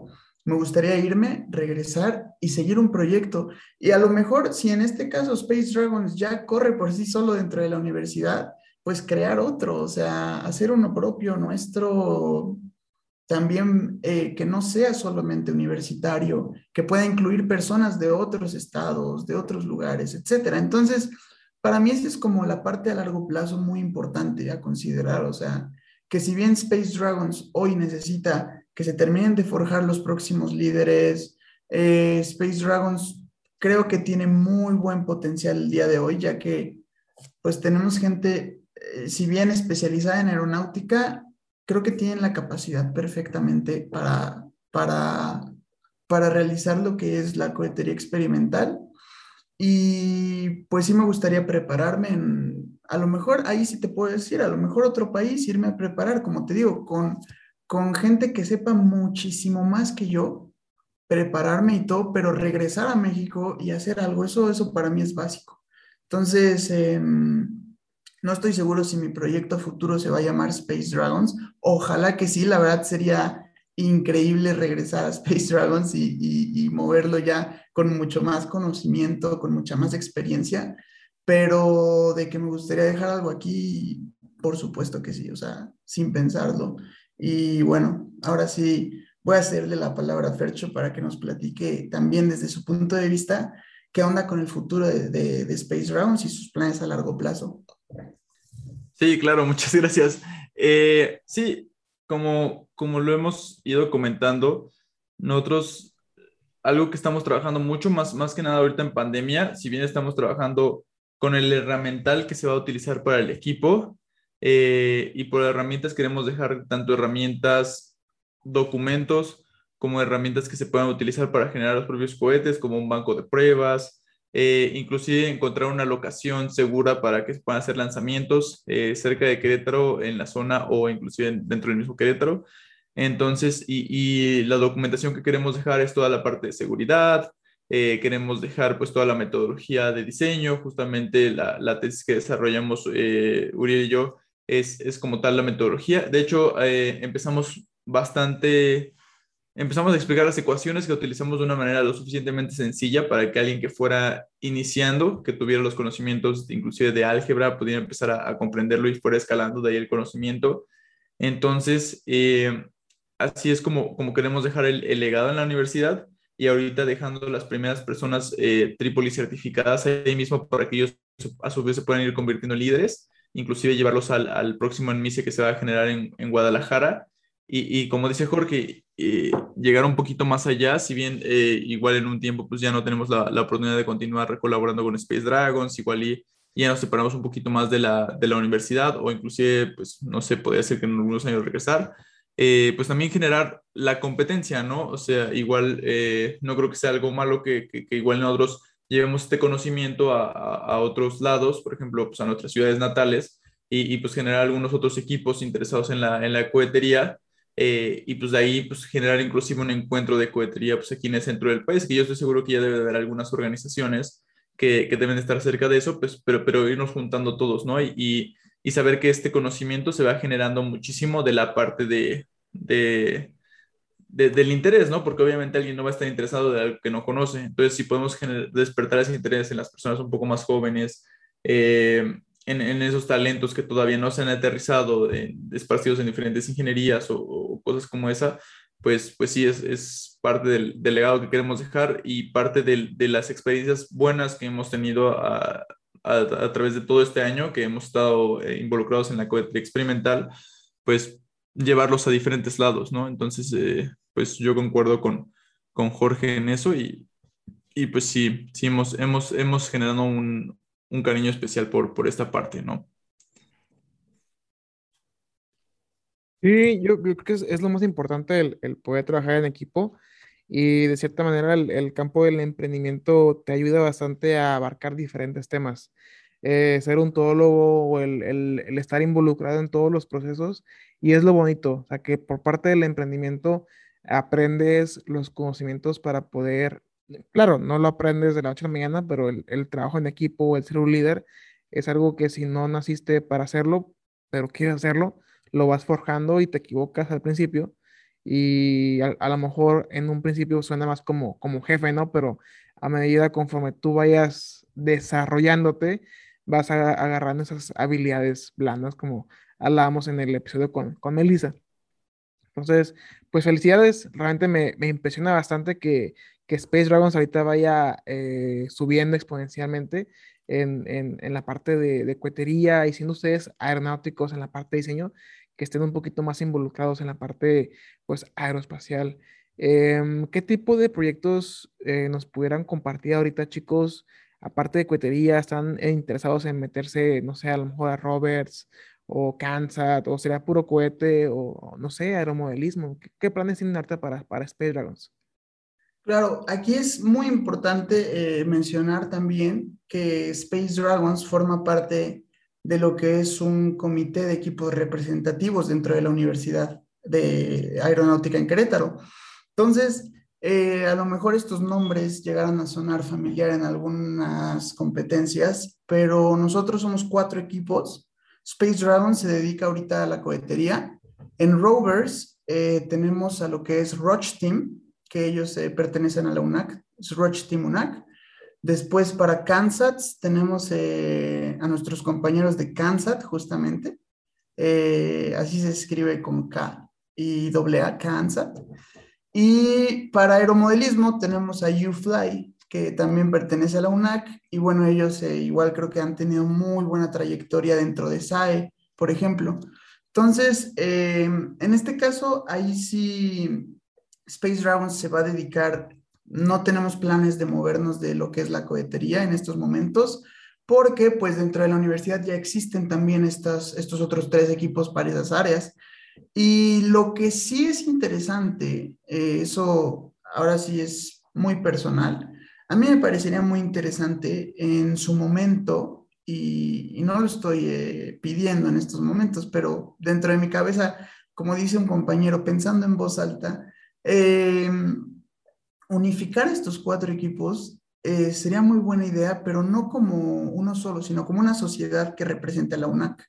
Me gustaría irme, regresar y seguir un proyecto. Y a lo mejor, si en este caso Space Dragons ya corre por sí solo dentro de la universidad, pues crear otro, o sea, hacer uno propio, nuestro, también eh, que no sea solamente universitario, que pueda incluir personas de otros estados, de otros lugares, etcétera. Entonces, para mí esa es como la parte a largo plazo muy importante a considerar, o sea, que si bien Space Dragons hoy necesita que se terminen de forjar los próximos líderes, eh, Space Dragons creo que tiene muy buen potencial el día de hoy, ya que pues tenemos gente, eh, si bien especializada en aeronáutica, creo que tienen la capacidad perfectamente para, para, para realizar lo que es la cohetería experimental. Y pues sí me gustaría prepararme en, a lo mejor ahí sí te puedo decir, a lo mejor otro país, irme a preparar, como te digo, con, con gente que sepa muchísimo más que yo, prepararme y todo, pero regresar a México y hacer algo, eso, eso para mí es básico. Entonces, eh, no estoy seguro si mi proyecto futuro se va a llamar Space Dragons. Ojalá que sí, la verdad sería increíble regresar a Space [LAUGHS] Dragons y, moverlo ya con mucho más conocimiento, con mucha más experiencia, pero de que me gustaría dejar algo aquí, por supuesto que sí, o sea, sin pensarlo. Y bueno, ahora sí voy a hacerle la palabra a Fercho para que nos platique también desde su punto de vista qué onda con el futuro de, Space Dragons y sus planes a largo plazo. Sí, claro, [LAUGHS] muchas gracias. Eh, sí, como, como lo hemos ido comentando, nosotros, algo que estamos trabajando mucho más, más que nada ahorita en pandemia, si bien estamos trabajando con el herramental que se va a utilizar para el equipo, eh, y por herramientas queremos dejar tanto herramientas, documentos, como herramientas que se puedan utilizar para generar los propios cohetes, como un banco de pruebas, eh, inclusive encontrar una locación segura para que puedan hacer lanzamientos eh, cerca de Querétaro, en la zona o inclusive dentro del mismo Querétaro. Entonces, y, la documentación que queremos dejar es toda la parte de seguridad, eh, queremos dejar pues toda la metodología de diseño, justamente la, la tesis que desarrollamos Uriel y yo es, es, como tal la metodología. De hecho, empezamos bastante empezamos a explicar las ecuaciones que utilizamos de una manera lo suficientemente sencilla para que alguien que fuera iniciando, que tuviera los conocimientos inclusive de álgebra, pudiera empezar a, comprenderlo y fuera escalando de ahí el conocimiento. Entonces, eh, así es como, como queremos dejar el, legado en la universidad y ahorita dejando las primeras personas eh, Trípoli certificadas ahí mismo para que ellos a su vez se puedan ir convirtiendo en líderes, inclusive llevarlos al, al próximo enmise que se va a generar en, en Guadalajara. Y, y, como dice Jorge, eh, llegar un poquito más allá, si bien eh, igual en un tiempo pues ya no tenemos la, la, oportunidad de continuar colaborando con Space Dragons, igual y, ya nos separamos un poquito más de la, de la universidad o inclusive, pues no sé, podría ser que en algunos años regresar, eh, pues también generar la competencia, ¿no? O sea, igual no creo que sea algo malo que, que, igual nosotros llevemos este conocimiento a, a, otros lados, por ejemplo, pues a nuestras ciudades natales y, y, pues generar algunos otros equipos interesados en la, en la cohetería eh, y pues de ahí pues generar inclusive un encuentro de cohetería pues aquí en el centro del país, que yo estoy seguro que ya debe de haber algunas organizaciones que, que deben estar cerca de eso, pues, pero, pero irnos juntando todos, ¿no? Y, y, saber que este conocimiento se va generando muchísimo de la parte de, de, del interés, ¿no? Porque obviamente alguien no va a estar interesado de algo que no conoce. Entonces, si podemos despertar ese interés en las personas un poco más jóvenes, eh, en, esos talentos que todavía no se han aterrizado, esparcidos en diferentes ingenierías o, cosas como esa, pues, pues sí, es, parte del, del, legado que queremos dejar y parte de las experiencias buenas que hemos tenido a, través de todo este año que hemos estado eh, involucrados en la cohetería experimental, pues llevarlos a diferentes lados, ¿no? Entonces, eh, pues yo concuerdo con, con Jorge en eso y, y pues sí, sí hemos, hemos, hemos generado un, un cariño especial por, por esta parte, ¿no? Sí, yo, creo que es, lo más importante el, poder trabajar en equipo y de cierta manera el, campo del emprendimiento te ayuda bastante a abarcar diferentes temas. Eh, ser un todólogo o el, el, estar involucrado en todos los procesos y es lo bonito, o sea que por parte del emprendimiento aprendes los conocimientos para poder claro, no lo aprendes de la noche a la mañana, pero el, trabajo en equipo, el ser un líder, es algo que si no naciste para hacerlo, pero quieres hacerlo, lo vas forjando y te equivocas al principio. Y a, lo mejor en un principio suena más como, como jefe, ¿no? Pero a medida conforme tú vayas desarrollándote, vas agarrando esas habilidades blandas como hablábamos en el episodio con, con Elisa. Entonces, pues felicidades, realmente me, me impresiona bastante que, que, Space Dragons ahorita vaya eh, subiendo exponencialmente en, en, en, la parte de, de cohetería y siendo ustedes aeronáuticos en la parte de diseño, que estén un poquito más involucrados en la parte pues aeroespacial. Eh, ¿Qué tipo de proyectos eh, nos pudieran compartir ahorita, chicos? Aparte de cohetería, ¿están interesados en meterse, no sé, a lo mejor a Roberts o Kansas, o será puro cohete, o no sé, aeromodelismo? ¿Qué, qué planes tienen ahorita para, para Space Dragons? Claro, aquí es muy importante eh, mencionar también que Space Dragons forma parte de lo que es un comité de equipos representativos dentro de la Universidad de Aeronáutica en Querétaro. Entonces, eh, a lo mejor estos nombres llegaron a sonar familiar en algunas competencias, pero nosotros somos cuatro equipos. Space Dragon se dedica ahorita a la cohetería. En Rovers eh, tenemos a lo que es Roche Team, que ellos eh, pertenecen a la UNAC, es Roche Team UNAC. Después para Kansas tenemos eh, a nuestros compañeros de Kansas, justamente. Así se escribe con K y doble A, Kansas. Y para aeromodelismo tenemos a UFly, que también pertenece a la UNAC, y bueno, ellos eh, igual creo que han tenido muy buena trayectoria dentro de SAE, por ejemplo. Entonces, eh, en este caso, ahí sí Space Dragons se va a dedicar, no tenemos planes de movernos de lo que es la cohetería en estos momentos, porque pues dentro de la universidad ya existen también estas, estos otros tres equipos para esas áreas. Y lo que sí es interesante, eh, eso ahora sí es muy personal, a mí me parecería muy interesante en su momento, y, no lo estoy eh, pidiendo en estos momentos, pero dentro de mi cabeza, como dice un compañero, pensando en voz alta, eh, unificar estos cuatro equipos eh, sería muy buena idea, pero no como uno solo, sino como una sociedad que represente a la UNAC.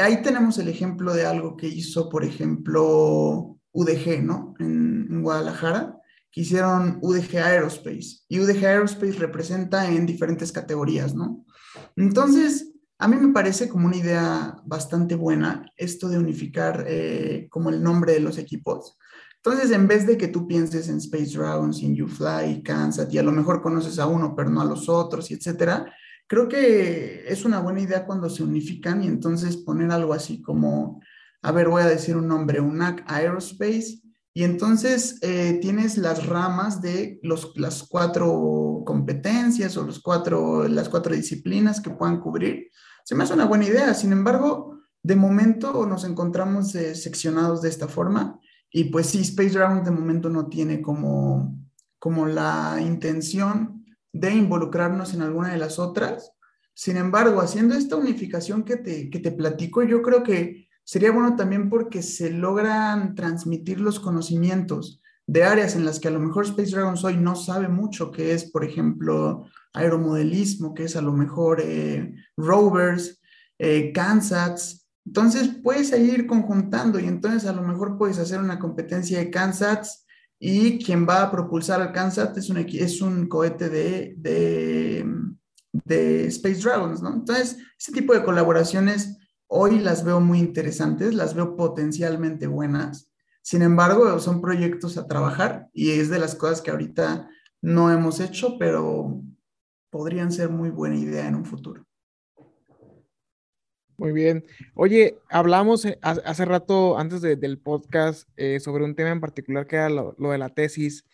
Ahí tenemos el ejemplo de algo que hizo, por ejemplo, UDG, ¿no? En, Guadalajara, que hicieron UDG Aerospace. Y UDG Aerospace representa en diferentes categorías, ¿no? Entonces, a mí me parece como una idea bastante buena esto de unificar eh, como el nombre de los equipos. Entonces, en vez de que tú pienses en Space Dragons, en UFly, Kansas, y a lo mejor conoces a uno, pero no a los otros, y etcétera, creo que es una buena idea cuando se unifican y entonces poner algo así como, a ver, voy a decir un nombre, UNAC Aerospace, y entonces eh, tienes las ramas de los, las cuatro competencias o los cuatro, las cuatro disciplinas que puedan cubrir. Se me hace una buena idea, sin embargo, de momento nos encontramos eh, seccionados de esta forma y pues sí, Space Dragon de momento no tiene como, como la intención de involucrarnos en alguna de las otras. Sin embargo, haciendo esta unificación que te, que te platico, yo creo que sería bueno también porque se logran transmitir los conocimientos de áreas en las que a lo mejor Space Dragons hoy no sabe mucho, que es, por ejemplo, aeromodelismo, que es a lo mejor eh, rovers, eh, Kansas. Entonces puedes ir conjuntando y entonces a lo mejor puedes hacer una competencia de Kansas y quien va a propulsar al Kansas es un, es un cohete de, de, de Space Dragons, ¿no? Entonces, ese tipo de colaboraciones hoy las veo muy interesantes, las veo potencialmente buenas. Sin embargo, son proyectos a trabajar y es de las cosas que ahorita no hemos hecho, pero podrían ser muy buena idea en un futuro. Muy bien. Oye, hablamos eh, hace rato, antes de, del podcast, eh, sobre un tema en particular que era lo, lo de la tesis.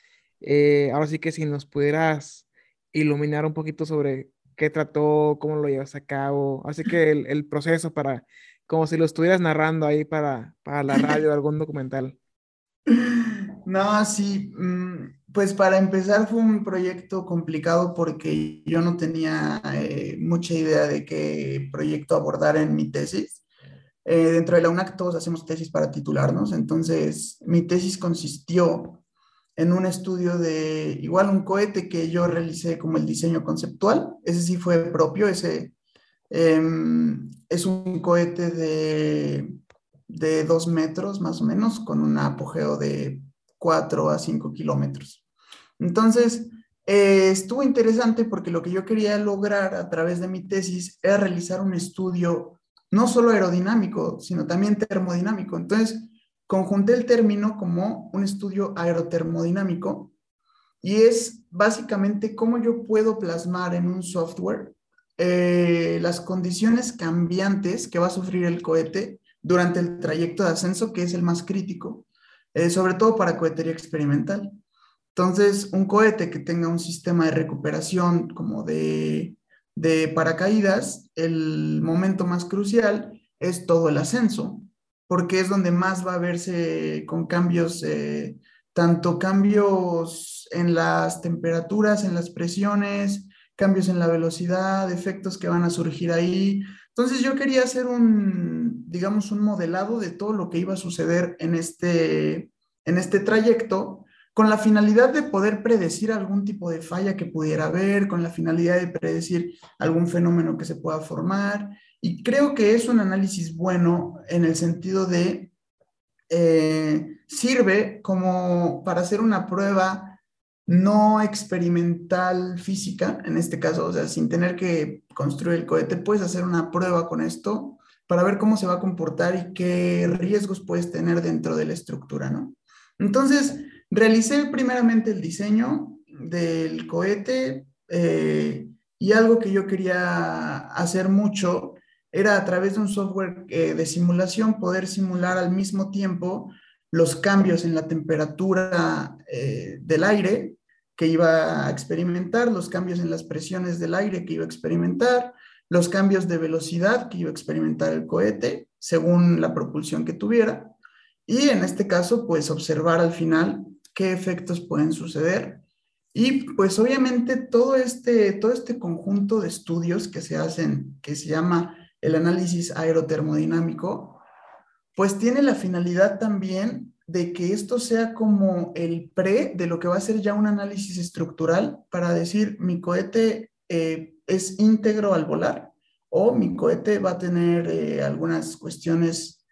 Eh, ahora sí que si nos pudieras iluminar un poquito sobre qué trató, cómo lo llevas a cabo, así que el, el proceso para, como si lo estuvieras narrando ahí para, para la radio, [LAUGHS] algún documental. No, sí, pues para empezar fue un proyecto complicado porque yo no tenía eh, mucha idea de qué proyecto abordar en mi tesis. Eh, dentro de la UNAC todos hacemos tesis para titularnos, entonces mi tesis consistió en un estudio de igual un cohete que yo realicé como el diseño conceptual, ese sí fue propio, ese eh, es un cohete de, de dos metros más o menos con un apogeo de 4 a 5 kilómetros. Entonces, eh, estuvo interesante porque lo que yo quería lograr a través de mi tesis era realizar un estudio no solo aerodinámico, sino también termodinámico. Entonces, conjunté el término como un estudio aerotermodinámico y es básicamente cómo yo puedo plasmar en un software eh, las condiciones cambiantes que va a sufrir el cohete durante el trayecto de ascenso, que es el más crítico, eh, sobre todo para cohetería experimental. Entonces, un cohete que tenga un sistema de recuperación como de, de paracaídas, el momento más crucial es todo el ascenso, porque es donde más va a verse con cambios, eh, tanto cambios en las temperaturas, en las presiones, cambios en la velocidad, efectos que van a surgir ahí. Entonces yo quería hacer un, digamos, un modelado de todo lo que iba a suceder en este, en este trayecto con la finalidad de poder predecir algún tipo de falla que pudiera haber, con la finalidad de predecir algún fenómeno que se pueda formar. Y creo que es un análisis bueno en el sentido de, eh, sirve como para hacer una prueba no experimental física, en este caso, o sea, sin tener que construir el cohete, puedes hacer una prueba con esto para ver cómo se va a comportar y qué riesgos puedes tener dentro de la estructura, ¿no? Entonces, realicé primeramente el diseño del cohete eh, y algo que yo quería hacer mucho era a través de un software eh, de simulación poder simular al mismo tiempo los cambios en la temperatura eh, del aire que iba a experimentar, los cambios en las presiones del aire que iba a experimentar, los cambios de velocidad que iba a experimentar el cohete según la propulsión que tuviera. Y en este caso, pues observar al final qué efectos pueden suceder. Y pues obviamente todo este, todo este conjunto de estudios que se hacen, que se llama el análisis aerotermodinámico, pues tiene la finalidad también de que esto sea como el pre de lo que va a ser ya un análisis estructural para decir mi cohete eh, es íntegro al volar o mi cohete va a tener eh, algunas cuestiones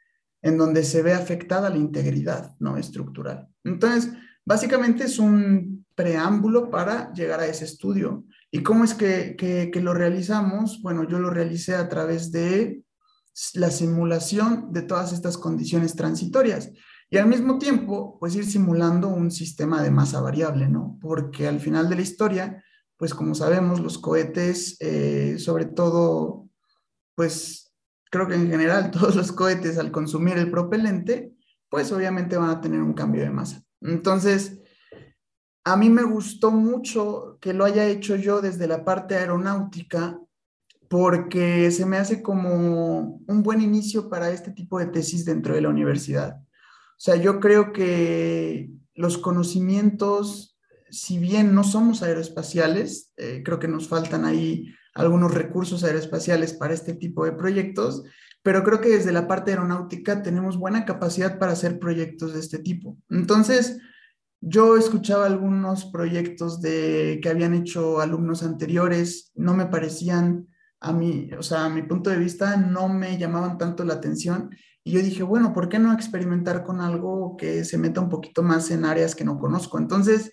en donde se ve afectada la integridad no estructural. Entonces, básicamente es un preámbulo para llegar a ese estudio. ¿Y cómo es que, que lo realizamos? Bueno, yo lo realicé a través de la simulación de todas estas condiciones transitorias. Y al mismo tiempo, pues ir simulando un sistema de masa variable, ¿no? Porque al final de la historia, pues como sabemos, los cohetes, eh, sobre todo, pues creo que en general [LAUGHS] todos los cohetes al consumir el propelente, pues obviamente van a tener un cambio de masa. Entonces, a mí me gustó mucho que lo haya hecho yo desde la parte aeronáutica porque se me hace como un buen inicio para este tipo de tesis dentro de la universidad. O sea, yo creo que los conocimientos, si bien no somos aeroespaciales, eh, creo que nos faltan ahí algunos recursos aeroespaciales para este tipo de proyectos, pero creo que desde la parte aeronáutica tenemos buena capacidad para hacer proyectos de este tipo. Entonces, yo escuchaba algunos proyectos de, que habían hecho alumnos anteriores, no me parecían a mí, o sea, a mi punto de vista, no me llamaban tanto la atención y yo dije, bueno, ¿por qué no experimentar con algo que se meta un poquito más en áreas que no conozco? Entonces,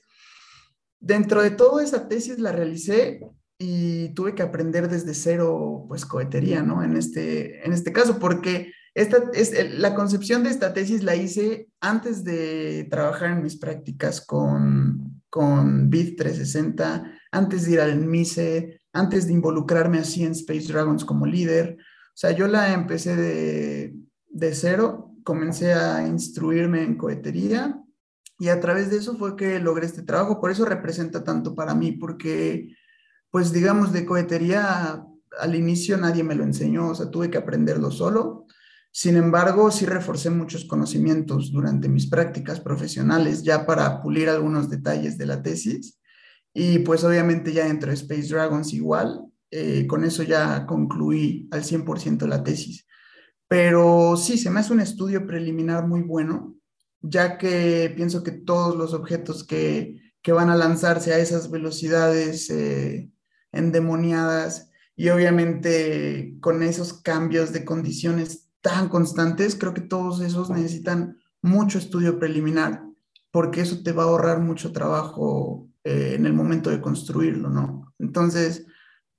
dentro de toda esa tesis la realicé y tuve que aprender desde cero, pues, cohetería, ¿no? En este, en este caso, porque esta, es, la concepción de esta tesis la hice antes de trabajar en mis prácticas con, con BID 360, antes de ir al MICE, antes de involucrarme así en Space Dragons como líder. O sea, yo la empecé de, de cero, comencé a instruirme en cohetería y a través de eso fue que logré este trabajo. Por eso representa tanto para mí, porque, pues digamos, de cohetería al inicio nadie me lo enseñó, o sea, tuve que aprenderlo solo. Sin embargo, sí reforcé muchos conocimientos durante mis prácticas profesionales ya para pulir algunos detalles de la tesis. Y pues obviamente ya dentro de Space Dragons igual, eh, con eso ya concluí al 100% la tesis. Pero sí, se me hace un estudio preliminar muy bueno, ya que pienso que todos los objetos que, van a lanzarse a esas velocidades eh, endemoniadas y obviamente con esos cambios de condiciones tan constantes, creo que todos esos necesitan mucho estudio preliminar, porque eso te va a ahorrar mucho trabajo eh, en el momento de construirlo, ¿no? Entonces,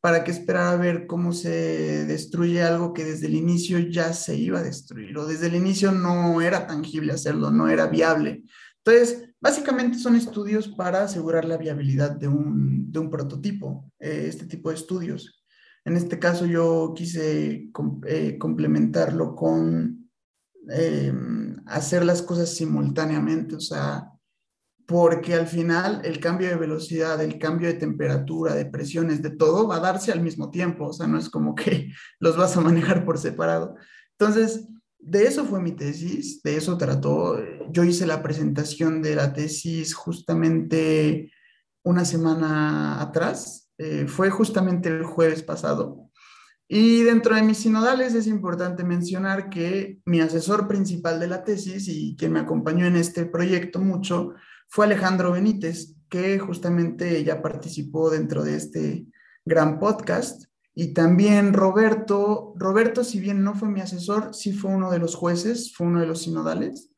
¿para qué esperar a ver cómo se destruye algo que desde el inicio ya se iba a destruir o desde el inicio no era tangible hacerlo, no era viable? Entonces, básicamente son estudios para asegurar la viabilidad de un, prototipo, eh, este tipo de estudios. En este caso yo quise eh, complementarlo con em, hacer las cosas simultáneamente, o sea, porque al final el cambio de velocidad, el cambio de temperatura, de presiones, de todo va a darse al mismo tiempo, o sea, no es como que [LAUGHS] los vas a manejar por separado. Entonces, de eso fue mi tesis, de eso trató. Yo hice la presentación de la tesis justamente una semana atrás, eh, fue justamente el jueves pasado. Y dentro de mis sinodales es importante mencionar que mi asesor principal de la tesis y quien me acompañó en este proyecto mucho fue Alejandro Benítez, que justamente ya participó dentro de este gran podcast. Y también Roberto, Roberto, si bien no fue mi asesor, sí fue uno de los jueces, fue uno de los sinodales.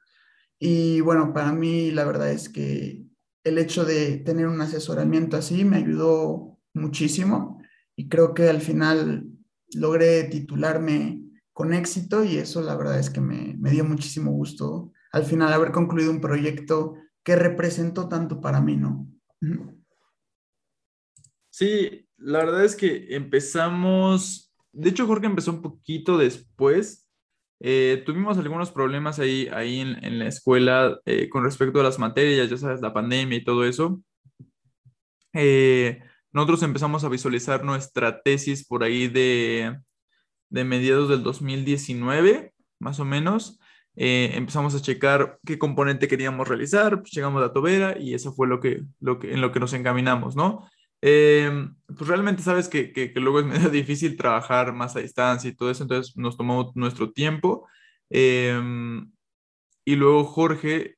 Y bueno, para mí la verdad es que el hecho de tener un asesoramiento así me ayudó muchísimo y creo que al final logré titularme con éxito y eso la verdad es que me, me dio muchísimo gusto al final haber concluido un proyecto que representó tanto para mí, ¿no? Sí, la verdad es que empezamos, de hecho Jorge empezó un poquito después. Eh, tuvimos algunos problemas ahí, ahí en, la escuela eh, con respecto a las materias, ya sabes, la pandemia y todo eso. Eh, nosotros empezamos a visualizar nuestra tesis por ahí de, de mediados del 2019, más o menos. Eh, empezamos a checar qué componente queríamos realizar, pues llegamos a tobera y eso fue lo que, lo que, en lo que nos encaminamos, ¿no? Eh, pues realmente sabes que, que, luego es [LAUGHS] medio difícil trabajar más a distancia y todo eso, entonces nos tomamos nuestro tiempo. Eh, y luego Jorge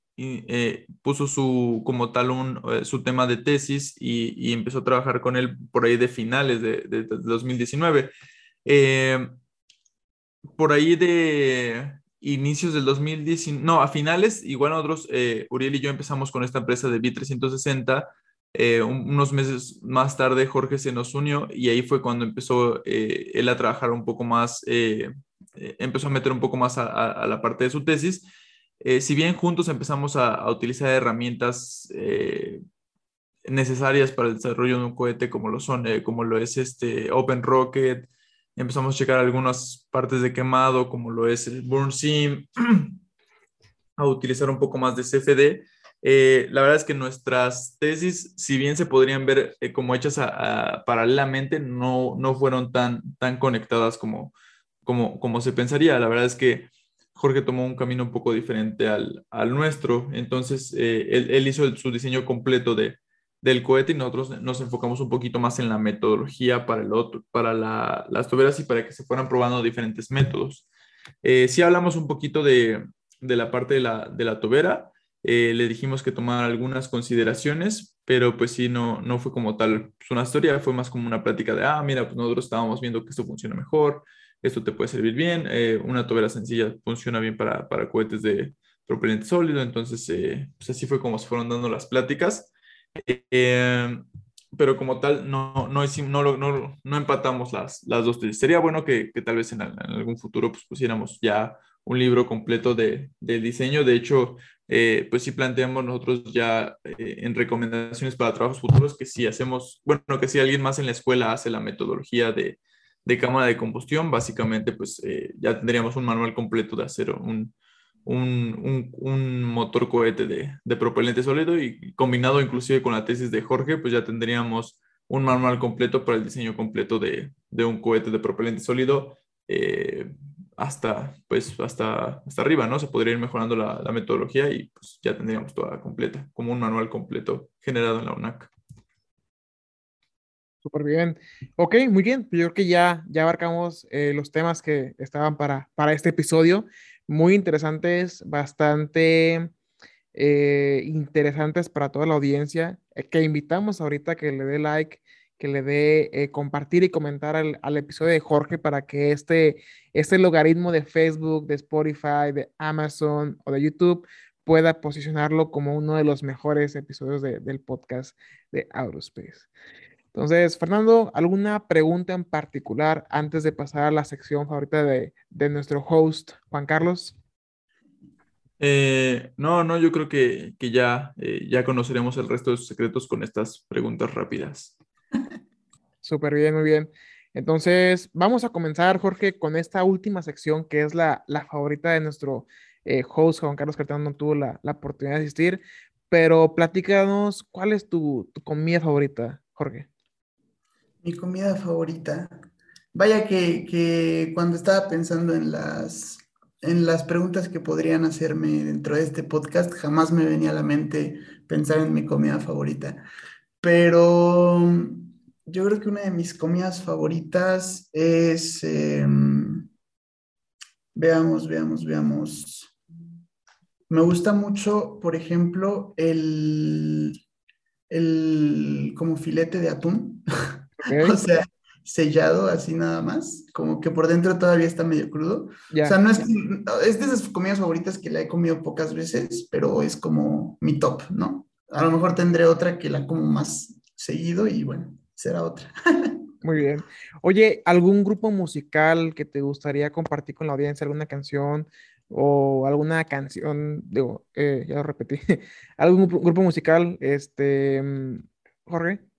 puso su, como tal un, su tema de tesis y, empezó a trabajar con él por ahí de finales de, de 2019. por ahí de, inicios del 2019, no, a finales, igual nosotros, eh, Uriel y yo empezamos con esta empresa de B360. Eh, unos meses más tarde Jorge se nos unió y ahí fue cuando empezó eh, él a trabajar un poco más, empezó a meter un poco más a, la parte de su tesis. Si bien juntos empezamos a, a utilizar herramientas necesarias para el desarrollo de un cohete como lo son, como lo es este Open Rocket, empezamos a checar algunas partes de quemado, como lo es el Burn Sim, [CLEARS THROAT] a utilizar un poco más de CFD. Eh, la verdad es que nuestras tesis, si bien se podrían ver eh, como hechas paralelamente, no, no fueron tan, tan conectadas como, como, como se pensaría. La verdad es que Jorge tomó un camino un poco diferente al, nuestro. Entonces, eh, él, hizo su diseño completo de, del cohete y nosotros nos enfocamos un poquito más en la metodología para, el otro, para las tuberas y para que se fueran probando diferentes métodos. Eh, si hablamos un poquito de, la parte de la, de la tobera, eh, le dijimos que tomara algunas consideraciones, pero pues sí, no, no fue como tal pues, una historia, fue más como una plática de, ah, mira, pues nosotros estábamos viendo que esto funciona mejor, esto te puede servir bien, eh, una tobera sencilla funciona bien para, para cohetes de propelente sólido, entonces pues así fue como se fueron dando las pláticas. Eh, pero como tal, no, no, no, no, no empatamos las, las dos. Sería bueno que, que tal vez en, algún futuro pues, pusiéramos ya un libro completo de, de diseño. De hecho, eh, pues sí planteamos nosotros ya eh, en recomendaciones para trabajos futuros que si hacemos, bueno, que si alguien más en la escuela hace la metodología de, de cámara de combustión, básicamente pues ya tendríamos un manual completo de hacer un, un, motor cohete de, propelente sólido y combinado inclusive con la tesis de Jorge, pues ya tendríamos un manual completo para el diseño completo de, un cohete de propelente sólido eh, hasta, pues, hasta, hasta arriba, ¿no? Se podría ir mejorando la, metodología y pues ya tendríamos toda completa, como un manual completo generado en la UNAC. Súper bien. Ok, muy bien. Yo creo que ya, ya abarcamos eh, los temas que estaban para, para este episodio muy interesantes, bastante eh, interesantes para toda la audiencia, eh, que invitamos ahorita que le dé like, que le dé compartir y comentar al, episodio de Jorge para que este, este logaritmo de Facebook, de Spotify, de Amazon o de YouTube pueda posicionarlo como uno de los mejores episodios del podcast de Aerospace. Entonces, Fernando, ¿alguna pregunta en particular antes de pasar a la sección favorita de, nuestro host, Juan Carlos? Eh, no, no, yo creo que, ya, eh, ya conoceremos el resto de sus secretos con estas preguntas rápidas. [LAUGHS] Súper bien, muy bien. Entonces, vamos a comenzar, Jorge, con esta última sección que es la, favorita de nuestro eh, host, Juan Carlos Cartano, no tuvo la, oportunidad de asistir, pero platícanos, ¿cuál es tu comida favorita, Jorge? Mi comida favorita. Vaya que, cuando estaba pensando en las, en las preguntas que podrían hacerme dentro de este podcast, jamás me venía a la mente pensar en mi comida favorita. Pero yo creo que una de mis comidas favoritas es, em, veamos, veamos, veamos. Me gusta mucho, por ejemplo, el, el como filete de atún. [LAUGHS] o sea, sellado así nada más, como que por dentro todavía está medio crudo. O sea, no es, es de esas comidas favoritas que la he comido pocas veces, pero es como mi top, ¿no? A lo mejor tendré otra que la como más seguido y bueno, será otra. [LAUGHS] Muy bien. Oye, ¿algún grupo musical que te gustaría compartir con la audiencia, alguna canción o alguna canción, digo, eh, ya lo repetí, [LAUGHS] algún grupo musical, este, mm, Jorge?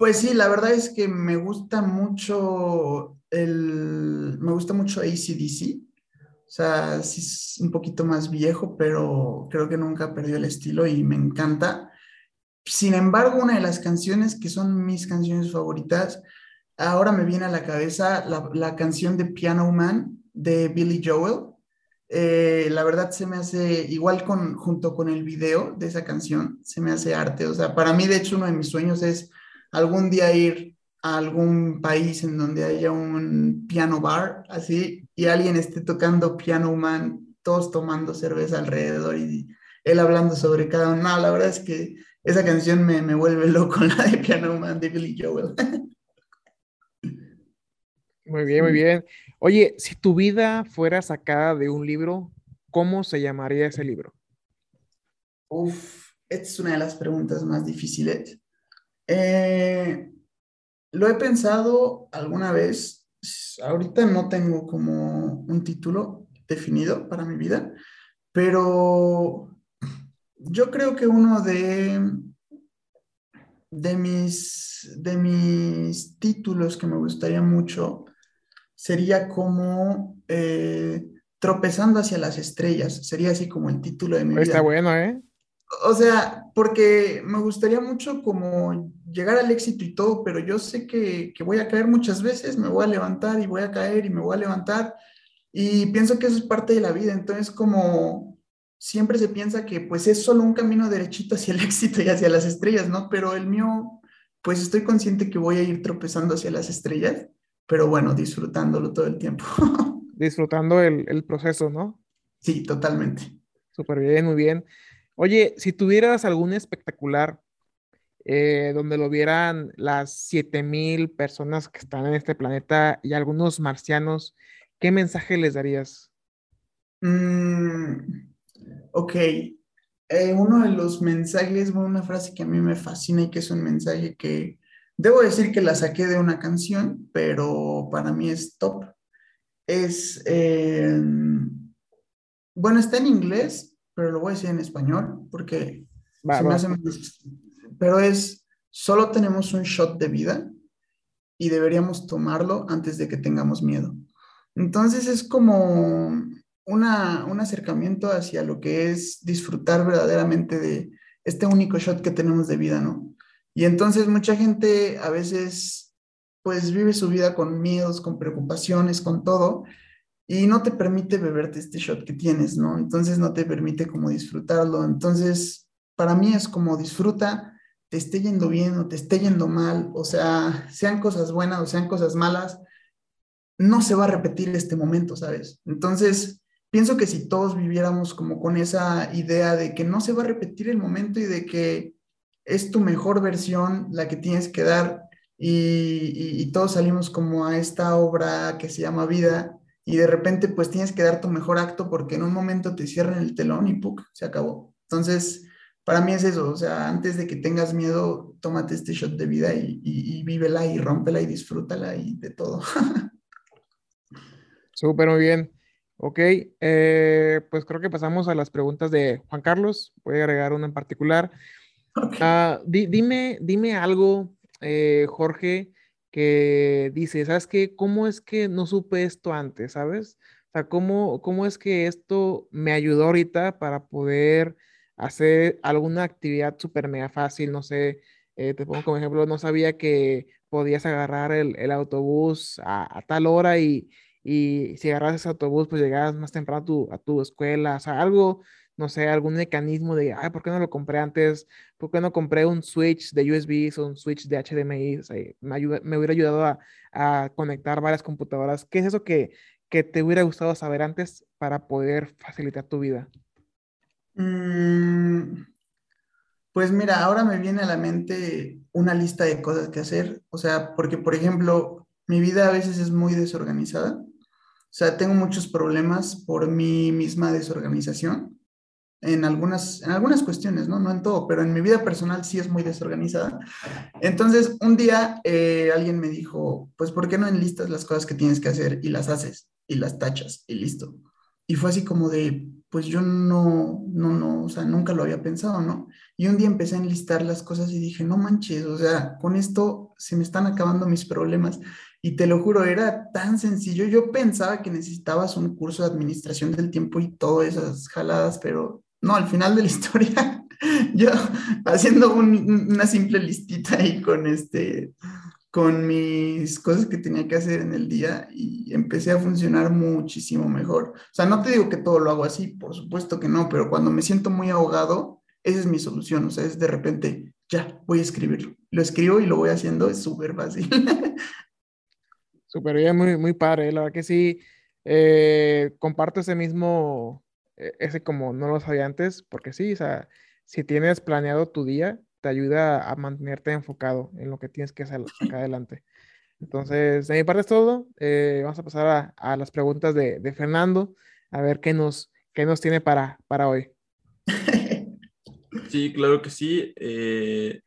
Pues sí, la verdad es que me gusta mucho el, me gusta mucho ACDC. O sea, sí es un poquito más viejo, pero creo que nunca perdió el estilo y me encanta. Sin embargo, una de las canciones que son mis canciones favoritas, ahora me viene a la cabeza la, canción de Piano Man de Billy Joel. Eh, la verdad se me hace, igual con, junto con el video de esa canción, se me hace arte. O sea, para mí, de hecho, uno de mis sueños es algún día ir a algún país en donde haya un piano bar, así, y alguien esté tocando piano man, todos tomando cerveza alrededor y él hablando sobre cada uno. No, la verdad es que esa canción me, me vuelve loco, [LAUGHS] la de Piano Man de Billy Joel. Muy bien, muy bien. Oye, si tu vida fuera sacada de un libro, ¿cómo se llamaría ese libro? Uf, esta es una de las preguntas más difíciles. Eh, lo he pensado alguna vez. Ahorita no tengo como un título definido para mi vida, pero yo creo que uno de, de, mis, de mis títulos que me gustaría mucho sería como eh, Tropezando hacia las estrellas. Sería así como el título de mi vida. Está bueno, ¿eh? O sea, porque me gustaría mucho como llegar al éxito y todo, pero yo sé que, voy a caer muchas veces, me voy a levantar y voy a caer y me voy a levantar. Y pienso que eso es parte de la vida. Entonces, como siempre se piensa que pues es solo un camino derechito hacia el [LAUGHS] éxito y hacia las estrellas, ¿no? Pero el mío, pues estoy consciente que voy a ir tropezando hacia las estrellas, pero bueno, disfrutándolo todo el tiempo. [LAUGHS] Disfrutando el, el proceso, ¿no? Sí, totalmente. Súper bien, muy bien. Oye, si tuvieras algún espectacular eh, donde lo vieran las 7000 personas que están en este planeta y algunos marcianos, ¿qué mensaje les darías? Mm, ok. Eh, uno de los mensajes, una frase que a mí me fascina y que es un mensaje que debo decir que la saqué de una canción, pero para mí es top. Es, eh, bueno, está en inglés, pero lo voy a decir en español porque se me hace Pero es, solo tenemos un shot de vida y deberíamos tomarlo antes de que tengamos miedo. Entonces es como una, un acercamiento hacia lo que es disfrutar verdaderamente de este único shot que tenemos de vida, ¿no? Y entonces mucha gente a veces pues vive su vida con miedos, con preocupaciones, con todo, y no te permite beberte este shot que tienes, ¿no? Entonces no te permite como disfrutarlo. Entonces, para mí es como disfruta, te esté yendo bien o te esté yendo mal, o sea, sean cosas buenas o sean cosas malas, no se va a repetir este momento, ¿sabes? Entonces, pienso que si todos viviéramos como con esa idea de que no se va a repetir el momento y de que es tu mejor versión la que tienes que dar y, todos salimos como a esta obra que se llama vida, y de repente pues tienes que dar tu mejor acto porque en un momento te cierran el telón y ¡puc! se acabó. Entonces, para mí es eso, o sea, antes de que tengas miedo, tómate este shot de vida y, y, y vívela y rómpela y disfrútala y de todo. [LAUGHS] Súper muy bien. Ok, eh, pues creo que pasamos a las preguntas de Juan Carlos. Voy a agregar una en particular. Ah, dime, dime algo, eh, Jorge, que dice, ¿sabes qué? ¿Cómo es que no supe esto antes, sabes? O sea, ¿cómo, cómo es que esto me ayudó ahorita para poder hacer alguna actividad súper mega fácil? No sé, eh, te pongo como ejemplo, no sabía que podías agarrar el, el autobús a, tal hora y, y si agarras ese autobús, pues llegabas más temprano a tu, a tu escuela, o sea, algo no sé, algún mecanismo de, ay, ¿por qué no lo compré antes? ¿Por qué no compré un switch de USB o un switch de HDMI? O sea, me, me hubiera ayudado a, a, conectar varias computadoras. ¿Qué es eso que, que, te hubiera gustado saber antes para poder facilitar tu vida? Mm, pues mira, ahora me viene a la mente una lista de cosas que hacer. O sea, porque, por ejemplo, mi vida a veces es muy desorganizada. O sea, tengo muchos problemas por mi misma desorganización en algunas, en algunas cuestiones, ¿no? No en todo, pero en mi vida personal sí es muy desorganizada. Entonces, un día eh, alguien me dijo, pues, ¿por qué no enlistas las cosas que tienes que hacer y las haces y las tachas y listo? Y fue así como de, pues yo no, no, no, o sea, nunca lo había pensado, ¿no? Y un día empecé a enlistar las cosas y dije, no manches, o sea, con esto se me están acabando mis problemas. Y te lo juro, era tan sencillo. Yo pensaba que necesitabas un curso de administración del tiempo y todas esas jaladas, pero no, al final de la [LAUGHS] historia, yo haciendo una simple listita ahí con este, con mis cosas que tenía que hacer en el día y empecé a funcionar muchísimo mejor. O sea, no te digo que todo lo hago así, por supuesto que no, pero cuando me siento muy ahogado, esa es mi solución. O sea, es de repente, ya, voy a escribirlo. Lo escribo y lo voy haciendo, es súper fácil. [LAUGHS] Súper bien, muy, muy padre. La verdad que sí, eh, comparto ese mismo e, ese como no lo sabía antes, porque sí, o sea, si tienes planeado tu día, te ayuda a mantenerte enfocado en lo que tienes que hacer acá adelante. Entonces, de mi parte es todo. Eh, vamos a pasar a, a las preguntas de, de, Fernando, a ver qué nos, qué nos tiene para, para hoy. Sí, claro que sí. Eh,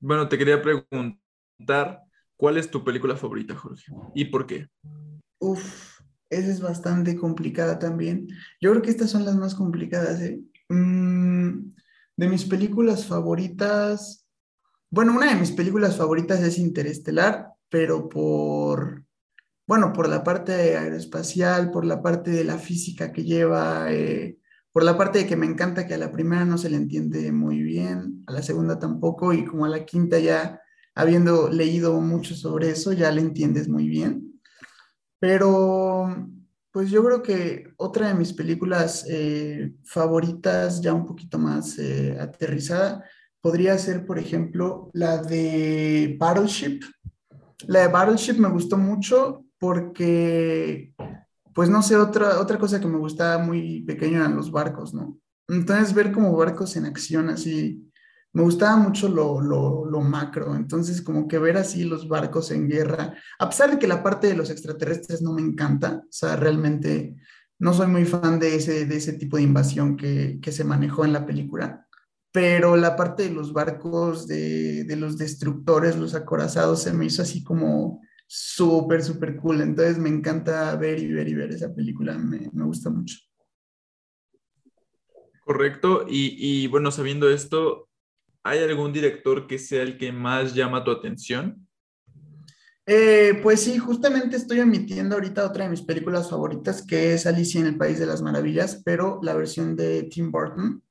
bueno, te quería preguntar, ¿cuál es tu película favorita, Jorge? ¿Y por qué? Uf, esa es bastante complicada también. Yo creo que estas son las más complicadas. ¿eh? Mm, de mis películas favoritas, bueno, una de mis películas favoritas es Interestelar, pero por, bueno, por la parte aeroespacial, por la parte de la física que lleva, eh, por la parte de que me encanta que a la primera no se le entiende muy bien, a la segunda tampoco, y como a la quinta ya habiendo leído mucho sobre eso, ya le entiendes muy bien. Pero, pues yo creo que otra de mis películas eh, favoritas, ya un poquito más eh, aterrizada, podría ser, por ejemplo, la de Battleship. La de Battleship me gustó mucho porque, pues no sé, otra, otra cosa que me gustaba muy pequeño eran los barcos, ¿no? Entonces ver como barcos en acción así me gustaba mucho lo, lo, lo, macro, entonces como que ver así los barcos en guerra, a pesar de que la parte de los extraterrestres no me encanta, o sea, realmente no soy muy fan de ese, de ese tipo de invasión que, que se manejó en la película, pero la parte de los barcos, de, de los destructores, los acorazados, se me hizo así como súper, súper cool, entonces me encanta ver y ver y ver esa película, me, me gusta mucho. Correcto, y, y bueno, sabiendo esto, ¿hay algún director que sea el que más llama tu atención? Eh, pues sí, justamente estoy emitiendo ahorita otra de mis películas favoritas, que es Alicia en el País de las Maravillas, pero la versión de Tim Burton.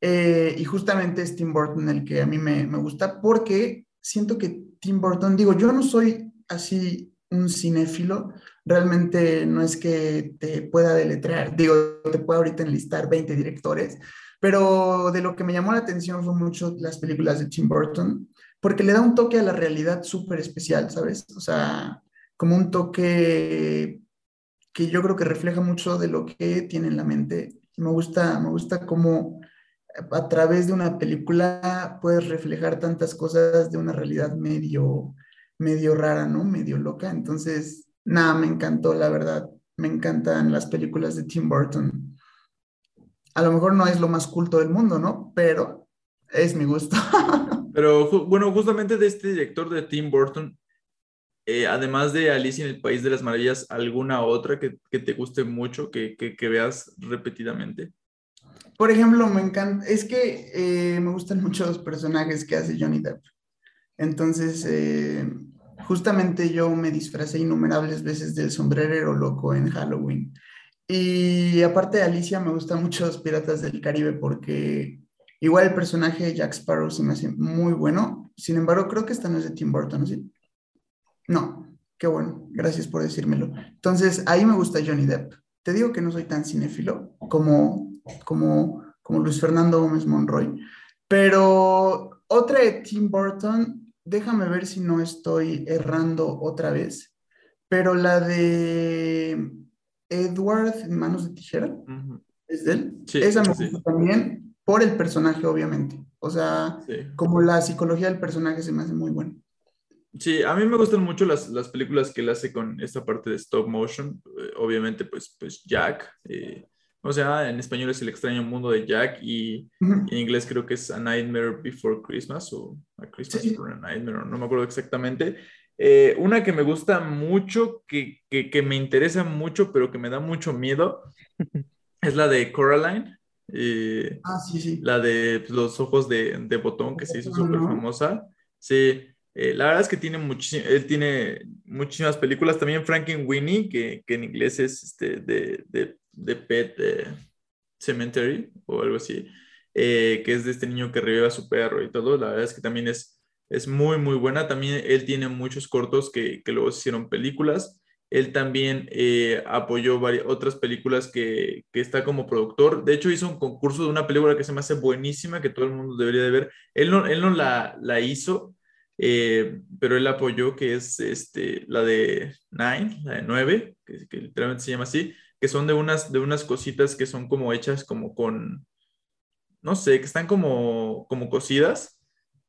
Eh, y justamente es Tim Burton el que a mí me, gusta porque siento que Tim Burton, digo, yo no soy así un cinéfilo, realmente no es que te pueda deletrear, digo, te puedo ahorita enlistar 20 directores, pero de lo que me llamó la atención fue mucho las películas de Tim Burton, porque le da un toque a la realidad súper especial, ¿sabes? O sea, como un toque que yo creo que refleja mucho de lo que tiene en la mente. Me gusta, me gusta cómo a través de una película puedes reflejar tantas cosas de una realidad medio, medio rara, ¿no? Medio loca. Entonces, nada, me encantó, la verdad. Me encantan las películas de Tim Burton a lo mejor no es lo más culto del mundo, ¿no? Pero Es mi gusto. [LAUGHS] Pero bueno, justamente de este director de Tim Burton, eh, además de Alicia en el País de las Maravillas, ¿alguna otra que, te guste mucho, que, que, veas repetidamente? Por ejemplo, me encanta, es que eh, me gustan mucho los personajes que hace Johnny Depp. Entonces, eh, justamente yo me disfracé innumerables veces del sombrerero loco en Halloween. Y aparte de Alicia, me gustan mucho los Piratas del Caribe porque igual el personaje de Jack Sparrow se me hace muy bueno. Sin embargo, creo que esta no es de Tim Burton, ¿sí? No, qué bueno, gracias por decírmelo. Entonces, ahí me gusta Johnny Depp. Te digo que no soy tan cinéfilo como, como, como Luis Fernando Gómez Monroy, pero otra de Tim Burton, déjame ver si no estoy errando otra vez, pero la de Edward en manos de tijera, ¿es de él? Sí, Esa me gusta también por el personaje, obviamente. O sea, como la psicología del personaje se me hace muy buena. Sí, a mí me gustan mucho las, las, películas que él hace con esta parte de stop motion. Eh, obviamente, pues, pues Jack. Eh, o sea, en español es El extraño mundo de Jack y en inglés creo que es A Nightmare Before Christmas o A Christmas Before a Nightmare, no me acuerdo exactamente. Eh, una que me gusta mucho, que, que, que, me interesa mucho, pero que me da mucho miedo, [LAUGHS] es la de Coraline. ah, sí, sí. La de pues, los ojos de, de botón que se hizo súper famosa. Sí, eh, la verdad es que tiene, él tiene muchísimas películas. También Winnie que, que en inglés es este, de, de, de Pet Cemetery o algo así, eh, que es de este niño que revive a su perro y todo. La verdad es que también es, es muy, muy buena. También él tiene muchos cortos que, que luego se hicieron películas. Él también eh, apoyó varias, otras películas que, que, está como productor. De hecho, hizo un concurso de una película que se me hace buenísima, que todo el mundo debería de ver. Él no, él no la, la hizo, eh, pero él apoyó que es este, la de Nine, la de 9, que, literalmente se llama así, que son de unas, de unas cositas que son como hechas como con, no sé, que están como, como cosidas,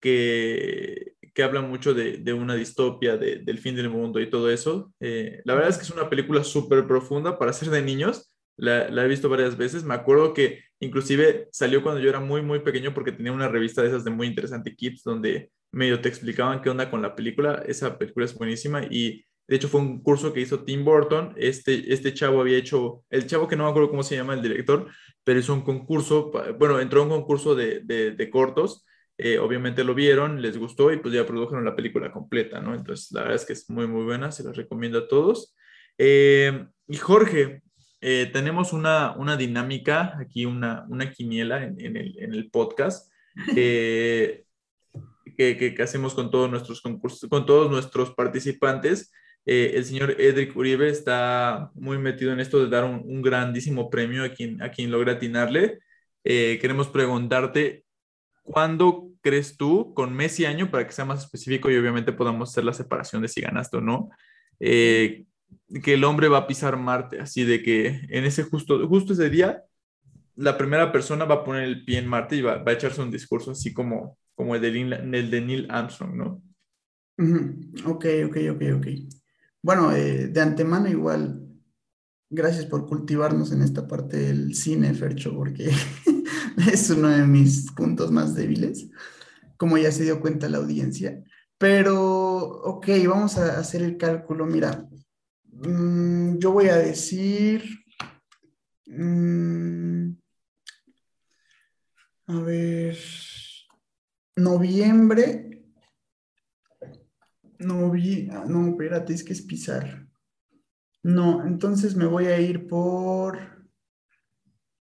que, que hablan mucho de, de una distopia, de, del fin del mundo y todo eso. Eh, la verdad es que es una película súper profunda para ser de niños. La, la, he visto varias veces. Me acuerdo que inclusive salió cuando yo era muy, muy pequeño porque tenía una revista de esas de muy interesante Kids donde medio te explicaban qué onda con la película. Esa película es buenísima y de hecho fue un curso que hizo Tim Burton. Este, este chavo había hecho, el chavo que no me acuerdo cómo se llama el director, pero hizo un concurso, bueno, entró en un concurso de, de, cortos. Eh, obviamente lo vieron, les gustó y pues ya produjeron la película completa, ¿no? Entonces la verdad es que es muy, muy buena, se la recomiendo a todos. Eh, y Jorge, eh, tenemos una, una, dinámica, aquí una, una quiniela en, en, el, en el, podcast. [LAUGHS] Eh, que, hacemos con todos nuestros concursos, con todos nuestros participantes. Eh, el señor Edric Uribe está muy metido en esto de dar un, grandísimo premio a quien, a quien logra atinarle. Queremos preguntarte, ¿cuándo crees tú, con mes y año, para que sea más específico y obviamente podamos hacer la separación de si ganaste o no, eh, que el hombre va a pisar Marte? Así de que en ese justo, justo ese día, la primera persona va a poner el pie en Marte y va, va a echarse un discurso así como como el de, el de Neil Armstrong, ¿no? Ok, ok, ok, ok. Bueno, eh, de antemano igual, gracias por cultivarnos en esta parte del cine, Fercho, porque [LAUGHS] [LAUGHS] es uno de mis puntos más débiles, como ya se dio cuenta la audiencia. Pero, ok, vamos a hacer el cálculo. Mira, mm, yo voy a decir... Mm, a ver noviembre, noviembre, no, espérate, es que es pisar. No, entonces me voy a ir por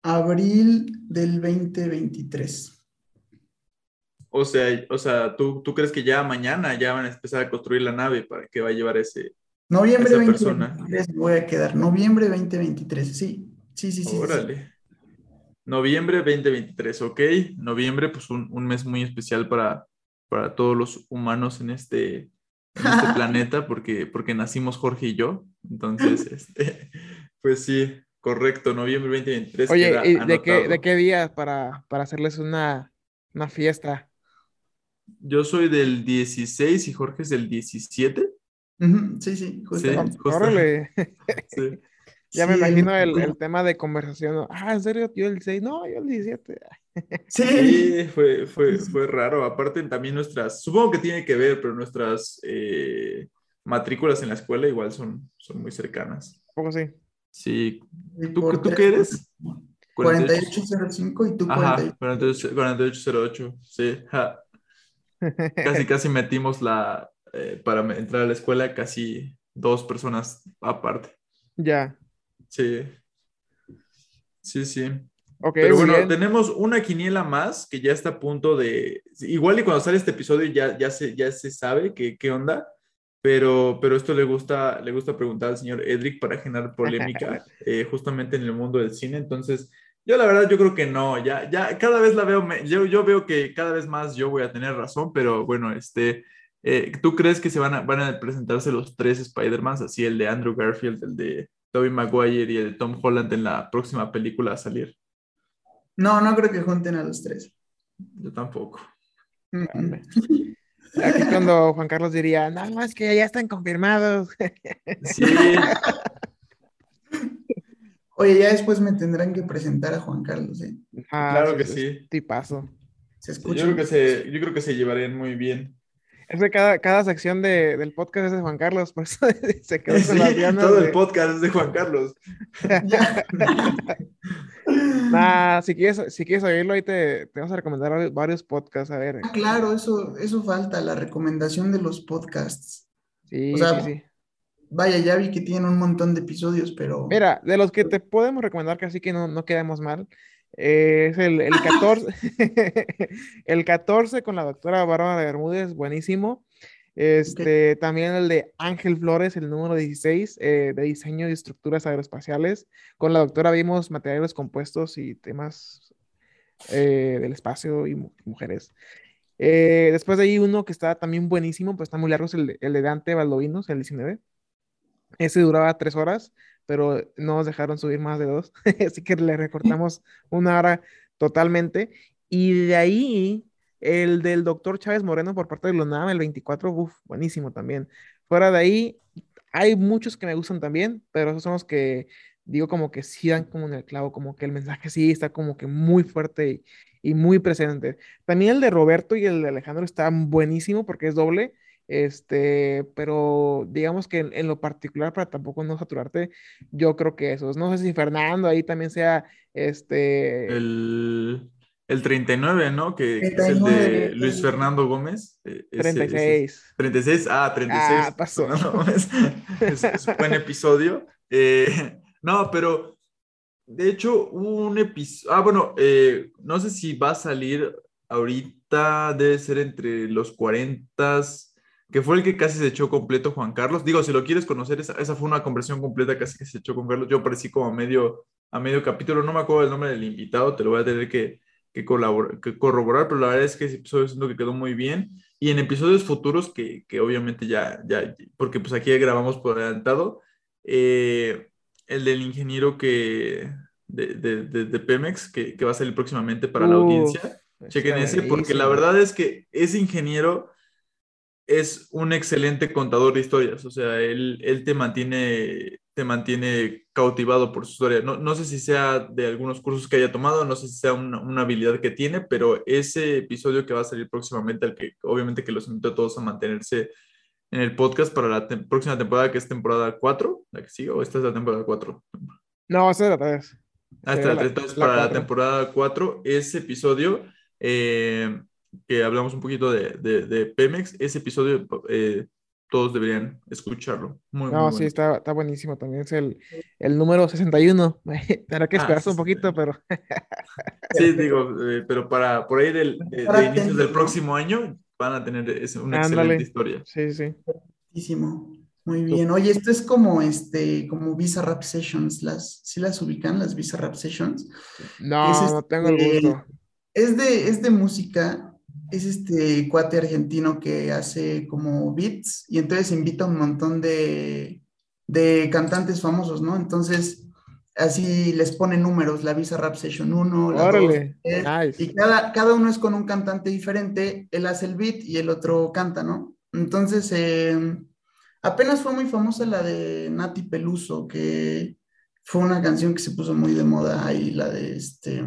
abril del 2023. O sea, o sea ¿tú, ¿tú crees que ya mañana ya van a empezar a construir la nave para que va a llevar ese, Noviembre 2023 me voy a quedar. Noviembre 2023, sí. Sí, sí, sí. Órale. Noviembre 2023, ok. Noviembre, pues un, mes muy especial para, para todos los humanos en este, este [LAUGHS] planeta, porque, porque nacimos Jorge y yo. Entonces, [LAUGHS] este, pues sí, correcto, noviembre 2023. Oye, ¿y de qué, de qué día para, para hacerles una, una fiesta? Yo soy del 16 y Jorge es del 17. Sí, sí, justo. Sí. [LAUGHS] [LAUGHS] Ya me imagino el, el, tema de conversación. Ah, ¿en serio? Yo el 6. No, yo el 17. [LAUGHS] Sí, fue, fue, fue raro. Aparte, también nuestras, supongo que tiene que ver, pero nuestras eh, matrículas en la escuela igual son, son muy cercanas. ¿Cómo sí? Sí. ¿Tú, ¿tú qué eres? 4805 y tú Ajá, 48. 48, 4808, sí. ja. [LAUGHS] Casi, casi metimos la, eh, para entrar a la escuela, casi dos personas aparte. Ya. Sí. Sí, sí. Ok, Pero bueno, bien. tenemos una quiniela más que ya está a punto de. Igual y cuando sale este episodio ya, ya, se, ya se sabe qué, qué onda. Pero, pero esto le gusta, le gusta preguntar al señor Edric para generar polémica [LAUGHS] eh, justamente en el mundo del cine. Entonces, yo la verdad, yo creo que no. Ya, ya cada vez la veo. me- yo, yo veo que cada vez más yo voy a tener razón, pero bueno, este. eh, ¿Tú crees que se van a, van a presentarse los tres Spider-Mans, así el de Andrew Garfield, el de Tobey Maguire y el de Tom Holland en la próxima película a salir? No, no creo que junten a los tres. Yo tampoco. Mm. [LAUGHS] Aquí cuando Juan Carlos diría, no, no, es que ya están confirmados. Sí, [LAUGHS] Oye, ya después me tendrán que presentar a Juan Carlos, ¿eh? Ah, claro que sí. Tipazo. Se yo escucha. creo que se, yo creo que se llevarían muy bien. Es que cada, cada sección de, del podcast es de Juan Carlos, por eso [LAUGHS] se quedó con Sí, las ganas todo de- el podcast es de Juan Carlos. [LAUGHS] Nah, si quieres, si quieres oírlo, ahí te, te vamos a recomendar vari- varios podcasts. A ver. Ah, claro, eso, eso falta, la recomendación de los podcasts. Sí, O sea, sí, sí. Vaya, ya vi que tienen un montón de episodios, pero Mira, de los que te podemos recomendar, que así que no, no quedamos mal, eh, es el, el [LAUGHS] 14, [LAUGHS] el 14 con la doctora Bárbara Bermúdez, buenísimo. Este, También el de Ángel Flores, el número 16, eh, de diseño y estructuras aeroespaciales. Con la doctora vimos materiales compuestos y temas eh, del espacio y mu- mujeres. Eh, después de ahí uno que está también buenísimo, pues está muy largo, es el de, el de Dante Baldovinos, el 19. Ese duraba tres horas, pero no nos dejaron subir más de dos, [LAUGHS] así que le recortamos una hora totalmente. Y de ahí, el del doctor Chávez Moreno por parte de la UNAM, el 24, uff, buenísimo también. Fuera de ahí, hay muchos que me gustan también, pero esos son los que digo como que sí dan como en el clavo, como que el mensaje sí está como que muy fuerte y, muy presente. También el de Roberto y el de Alejandro están buenísimo porque es doble. Este, pero digamos que en, en lo particular, para tampoco no saturarte, yo creo que esos. No sé si Fernando ahí también sea este. El, el 39, ¿no? Que, que es el 39, de. Luis Fernando Gómez. eh, ese- ese- 36. 36, ah, 36. Ah, pasó. Gómez. [LAUGHS] Es, es un buen episodio. Eh, no, pero de hecho, hubo un episodio. Ah, bueno, eh, no sé si va a salir ahorita, debe ser entre los 40, que fue el que casi se echó completo Juan Carlos. Digo, si lo quieres conocer, esa, esa fue una conversión completa casi que se echó con Carlos. Yo aparecí como a medio, a medio capítulo, no me acuerdo el nombre del invitado, te lo voy a tener que, que, que corroborar, pero la verdad es que ese episodio siento que quedó muy bien. Y en episodios futuros, que, que obviamente ya, ya, porque pues aquí grabamos por adelantado, eh, el del ingeniero que, de, de, de, de Pemex, que, que va a salir próximamente para la Uf, audiencia. Chequen ese, porque la verdad es que ese ingeniero es un excelente contador de historias. O sea, él, él te mantiene, te mantiene cautivado por su historia. No, no sé si sea de algunos cursos que haya tomado, no sé si sea una, una habilidad que tiene, pero ese episodio que va a salir próximamente, al que obviamente que los invito a todos a mantenerse en el podcast para la próxima temporada, que es temporada 4, la que sigue, o esta es la temporada 4. No, esa es la tres. Ah, Sería está, la- entonces la para la temporada 4, ese episodio eh, que hablamos un poquito de, de- de Pemex, ese episodio eh, todos deberían escucharlo. Muy, muy No, bueno. sí, está, está buenísimo. También es el, el número 61. [LAUGHS] Tendrá que Ah, esperarse un 61. poquito, pero [LAUGHS] Sí, digo, eh, pero para por ahí del, de, Para de inicios del próximo año van a tener ese- una Ándale. excelente historia. sí, sí. Muchísimo. Muy bien. Oye, esto es como este, como Visa Rap Sessions. Las, ¿sí las ubican, las Visa Rap Sessions? No, Es no tengo el este- gusto. Es de, es de música. Es este cuate argentino que hace como beats y entonces invita a un montón de, de cantantes famosos, ¿no? Entonces, así les pone números, la Visa Rap Session 1, la 2, Órale, tres, nice. y cada, cada uno es con un cantante diferente, él hace el beat y el otro canta, ¿no? Entonces, eh, apenas fue muy famosa la de Nati Peluso, que fue una canción que se puso muy de moda ahí, la de este,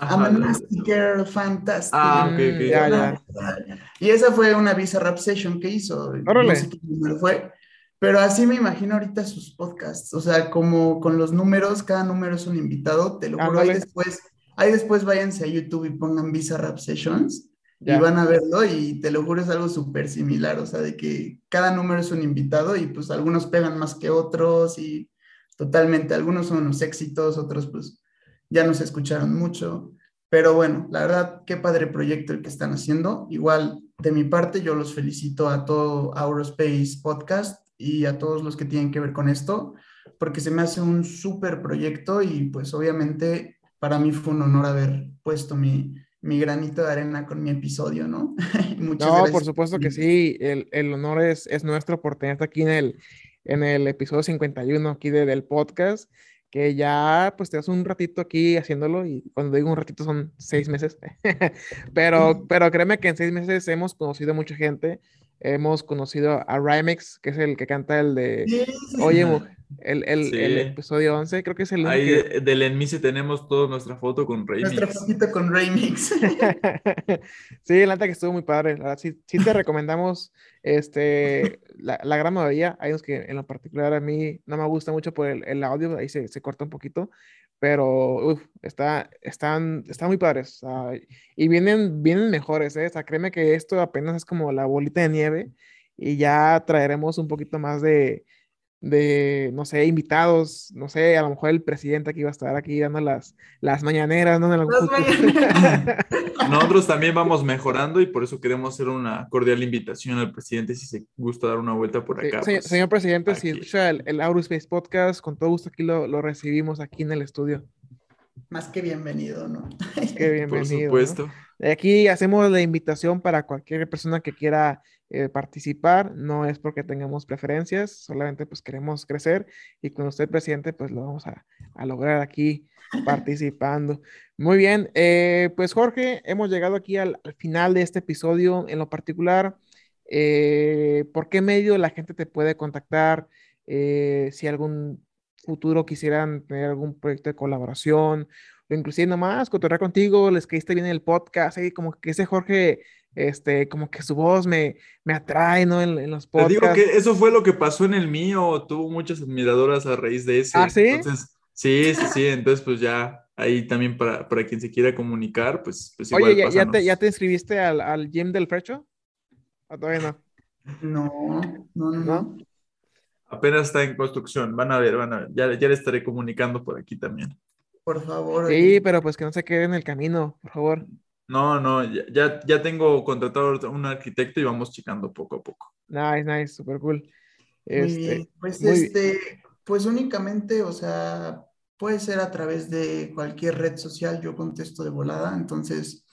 mm, I'm a Girl Fantastic. Ah, ok, ok. Ya, ya. Y esa fue una Visa Rap Session que hizo. Órale. No sé qué número fue. Pero así me imagino ahorita sus podcasts. O sea, como con los números, cada número es un invitado. Te lo juro. Ahí después, ahí después váyanse a YouTube y pongan Visa Rap Sessions. Ya. Y van a verlo y te lo juro es algo súper similar, o sea, de que cada número es un invitado y pues algunos pegan más que otros y totalmente, algunos son unos éxitos, otros pues ya no se escucharon mucho, pero bueno, la verdad, qué padre proyecto el que están haciendo. Igual, de mi parte, yo los felicito a todo Aurospace Podcast y a todos los que tienen que ver con esto, porque se me hace un súper proyecto y pues obviamente para mí fue un honor haber puesto mi, mi granito de arena con mi episodio, ¿no? [LAUGHS] Muchas No, gracias. por supuesto que sí. El, el honor es, es nuestro por tenerte aquí en el, en el episodio 51 aquí de- del podcast, que ya pues te das un ratito aquí haciéndolo y cuando digo un ratito son seis meses, [LAUGHS] pero, pero créeme que en seis meses hemos conocido a mucha gente, hemos conocido a Rhymex, que es el que canta el de. Oye, mu- el, el, Sí. el episodio 11, creo que es el único Ahí que- del Enmise tenemos toda nuestra foto con Nuestra Remix. fotito con Remix. [LAUGHS] Sí, la que estuvo muy padre. La sí, sí te recomendamos este, la, la gran mayoría. Hay unos que en lo particular a mí no me gusta mucho por el, el audio, ahí se, se corta un poquito, pero uf, está, están, están muy padres. y vienen, vienen mejores, ¿eh? O sea, créeme que esto apenas es como la bolita de nieve y ya traeremos un poquito más de, de, no sé, invitados, no sé, a lo mejor el presidente aquí va a estar aquí dando las, las mañaneras, ¿no? Las mañaneras. [LAUGHS] [LAUGHS] Nosotros también vamos mejorando y por eso queremos hacer una cordial invitación al presidente si se gusta dar una vuelta por Sí, acá. señor, pues. señor presidente, si aquí. escucha el, el Aurospace Podcast, con todo gusto aquí lo, lo recibimos aquí en el estudio. Más que bienvenido, ¿no? Qué bienvenido. por ¿no? supuesto. Aquí hacemos la invitación para cualquier persona que quiera eh, participar. No es porque tengamos preferencias, solamente pues queremos crecer y con usted, presidente, pues lo vamos a, a lograr aquí participando. Muy bien, eh, pues Jorge, hemos llegado aquí al, al final de este episodio. En lo particular, eh, ¿por qué medio la gente te puede contactar? Si algún futuro quisieran tener algún proyecto de colaboración o inclusive nomás cotorrear contigo, les caíste bien el podcast, ahí como que ese Jorge, este, como que su voz me, me atrae, ¿no? En, en los Te podcasts. digo que eso fue lo que pasó en el mío. Tuvo muchas admiradoras a raíz de ese. ¿Ah, sí? Entonces, sí, sí, sí. Entonces, pues ya ahí también para, para quien se quiera comunicar, pues, pues igual Oye, ¿ya, ya te. ¿ya te inscribiste al, al gym del Frecho? ¿O todavía no? No, no, no, ¿No? no. Apenas está en construcción. Van a ver, van a ver. Ya, ya le estaré comunicando por aquí también. Por favor. Sí, oye. pero pues que no se quede en el camino, por favor. No, no, ya, ya, ya tengo contratado a un arquitecto y vamos checando poco a poco. Nice, nice, super cool. Muy Este, bien. Pues muy bien. este, pues únicamente, o sea, puede ser a través de cualquier red social, yo contesto de volada, entonces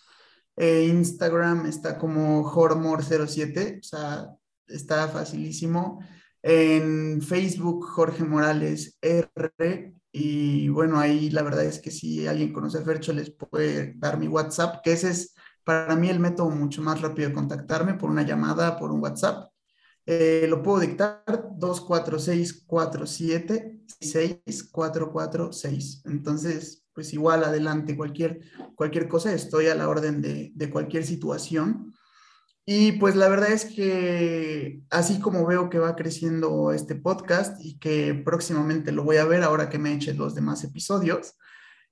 eh, Instagram está como Hormor07, o sea, está facilísimo. En Facebook, Jorge Morales R. Y bueno, ahí la verdad es que si alguien conoce a Fercho, les puede dar mi WhatsApp, que ese es para mí el método mucho más rápido de contactarme por una llamada, por un WhatsApp. Eh, lo puedo dictar 246-47-6446. Entonces, pues igual adelante, cualquier, cualquier cosa, estoy a la orden de, de cualquier situación. Y pues la verdad es que así como veo que va creciendo este podcast y que próximamente lo voy a ver ahora que me eche los demás episodios,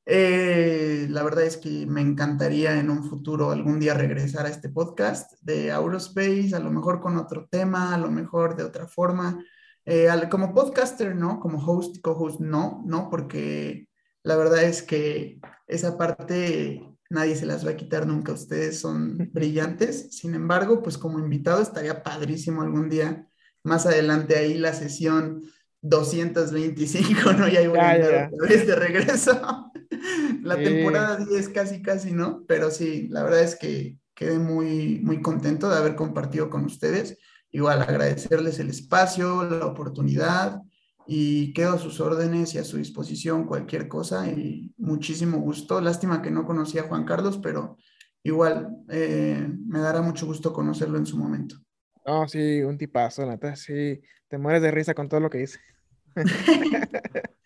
eh, la verdad es que me encantaría en un futuro algún día regresar a este podcast de Aurospace, a lo mejor con otro tema, a lo mejor de otra forma. Eh, como podcaster, ¿no? Como host, co-host, no, no, porque la verdad es que esa parte nadie se las va a quitar nunca. Ustedes son brillantes. Sin embargo, pues como invitado estaría padrísimo algún día más adelante ahí la sesión 225, ¿no? Y ahí voy Ya, a ya, andar ya. otra vez de regreso. [LAUGHS] La Sí. temporada 10 casi, casi, ¿no? Pero sí, la verdad es que quedé muy, muy contento de haber compartido con ustedes. Igual agradecerles el espacio, la oportunidad y quedo a sus órdenes y a su disposición cualquier cosa y muchísimo gusto. Lástima que no conocía a Juan Carlos, pero igual eh, me dará mucho gusto conocerlo en su momento. No, sí, un tipazo, neta, sí, te mueres de risa con todo lo que dice. [LAUGHS]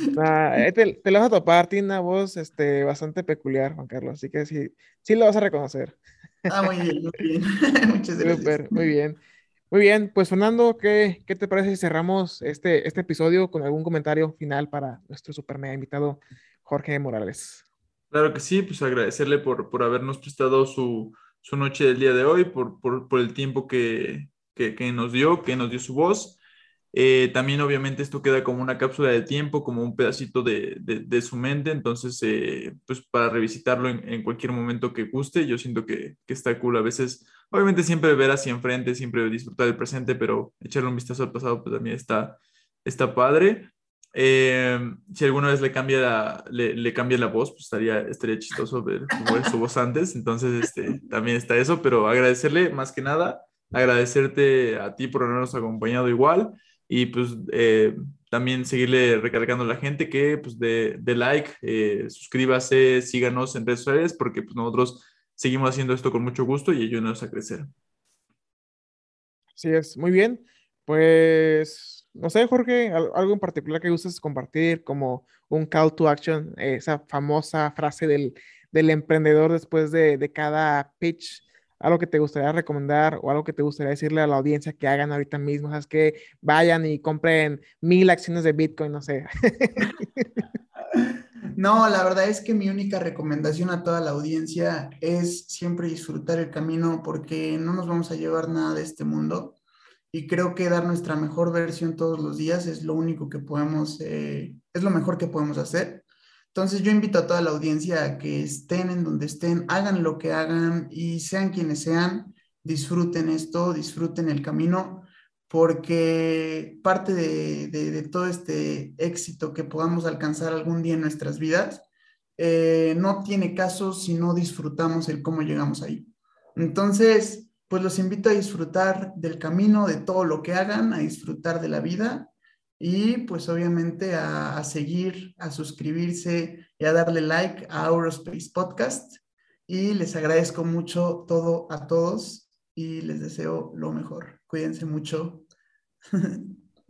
Eh, te, lo vas a topar, tiene una voz este, bastante peculiar, Juan Carlos, así que sí, sí lo vas a reconocer. Ah, muy bien, muy bien. [LAUGHS] Muchas gracias. muy bien. Muy bien, pues Fernando, ¿qué, ¿qué, te parece si cerramos este, este episodio con algún comentario final para nuestro super mega invitado Jorge Morales? Claro que sí, pues agradecerle por, por habernos prestado su, su noche del día de hoy, por, por, por el tiempo que, que, nos dio, que nos dio su voz. Eh, también obviamente esto queda como una cápsula de tiempo, como un pedacito de, de, su mente, entonces eh, pues para revisitarlo en, en, cualquier momento que guste, yo siento que, que, está cool. A veces, obviamente siempre ver hacia enfrente, siempre disfrutar del presente, pero echarle un vistazo al pasado pues también está, está padre. Eh, si alguna vez le cambia la, le, le, cambia la voz, pues estaría, estaría chistoso ver cómo era su voz antes, entonces este, también está eso, pero agradecerle más que nada, agradecerte a ti por habernos acompañado igual y pues eh, también seguirle recargando a la gente que pues de, de like, eh, suscríbase, síganos en redes sociales porque pues nosotros seguimos haciendo esto con mucho gusto y ayúdenos a crecer. Así es, muy bien. Pues, no sé, Jorge, algo en particular que gustes compartir como un call to action, esa famosa frase del, del emprendedor después de, de cada pitch algo que te gustaría recomendar o algo que te gustaría decirle a la audiencia que hagan ahorita mismo, es que vayan y compren mil acciones de Bitcoin, no sé. [LAUGHS] No, la verdad es que mi única recomendación a toda la audiencia es siempre disfrutar el camino porque no nos vamos a llevar nada de este mundo y creo que dar nuestra mejor versión todos los días es lo único que podemos, eh, es lo mejor que podemos hacer. Entonces yo invito a toda la audiencia a que estén en donde estén, hagan lo que hagan y sean quienes sean, disfruten esto, disfruten el camino, porque parte de, todo este éxito que podamos alcanzar algún día en nuestras vidas, eh, no tiene caso si no disfrutamos el cómo llegamos ahí. Entonces, pues los invito a disfrutar del camino, de todo lo que hagan, a disfrutar de la vida y pues obviamente a, seguir, a suscribirse y a darle like a Aurospace Podcast. Y les agradezco mucho todo a todos y les deseo lo mejor. Cuídense mucho.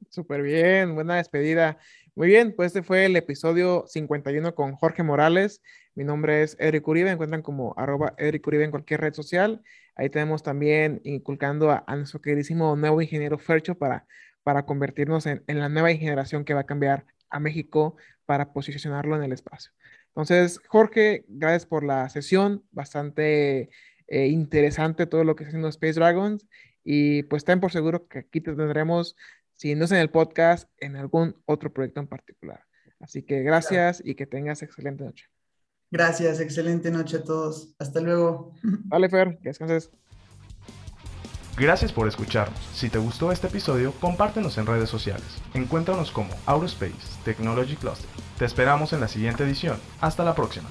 Súper bien, buena despedida. Muy bien, pues este fue el episodio 51 con Jorge Morales. Mi nombre es Eric Uribe, encuentran como arroba Eric Uribe en cualquier red social. Ahí tenemos también inculcando a, a nuestro queridísimo nuevo ingeniero Fercho para para convertirnos en, la nueva generación que va a cambiar a México para posicionarlo en el espacio. Entonces, Jorge, gracias por la sesión, bastante eh, interesante todo lo que está haciendo Space Dragons y pues ten por seguro que aquí te tendremos, si no es en el podcast, en algún otro proyecto en particular. Así que gracias y que tengas excelente noche. Gracias, excelente noche a todos. Hasta luego. [LAUGHS] Vale, Fer, que descanses. Gracias por escucharnos. Si te gustó este episodio, compártenos en redes sociales. Encuéntranos como Aurospace Technology Cluster. Te esperamos en la siguiente edición. Hasta la próxima.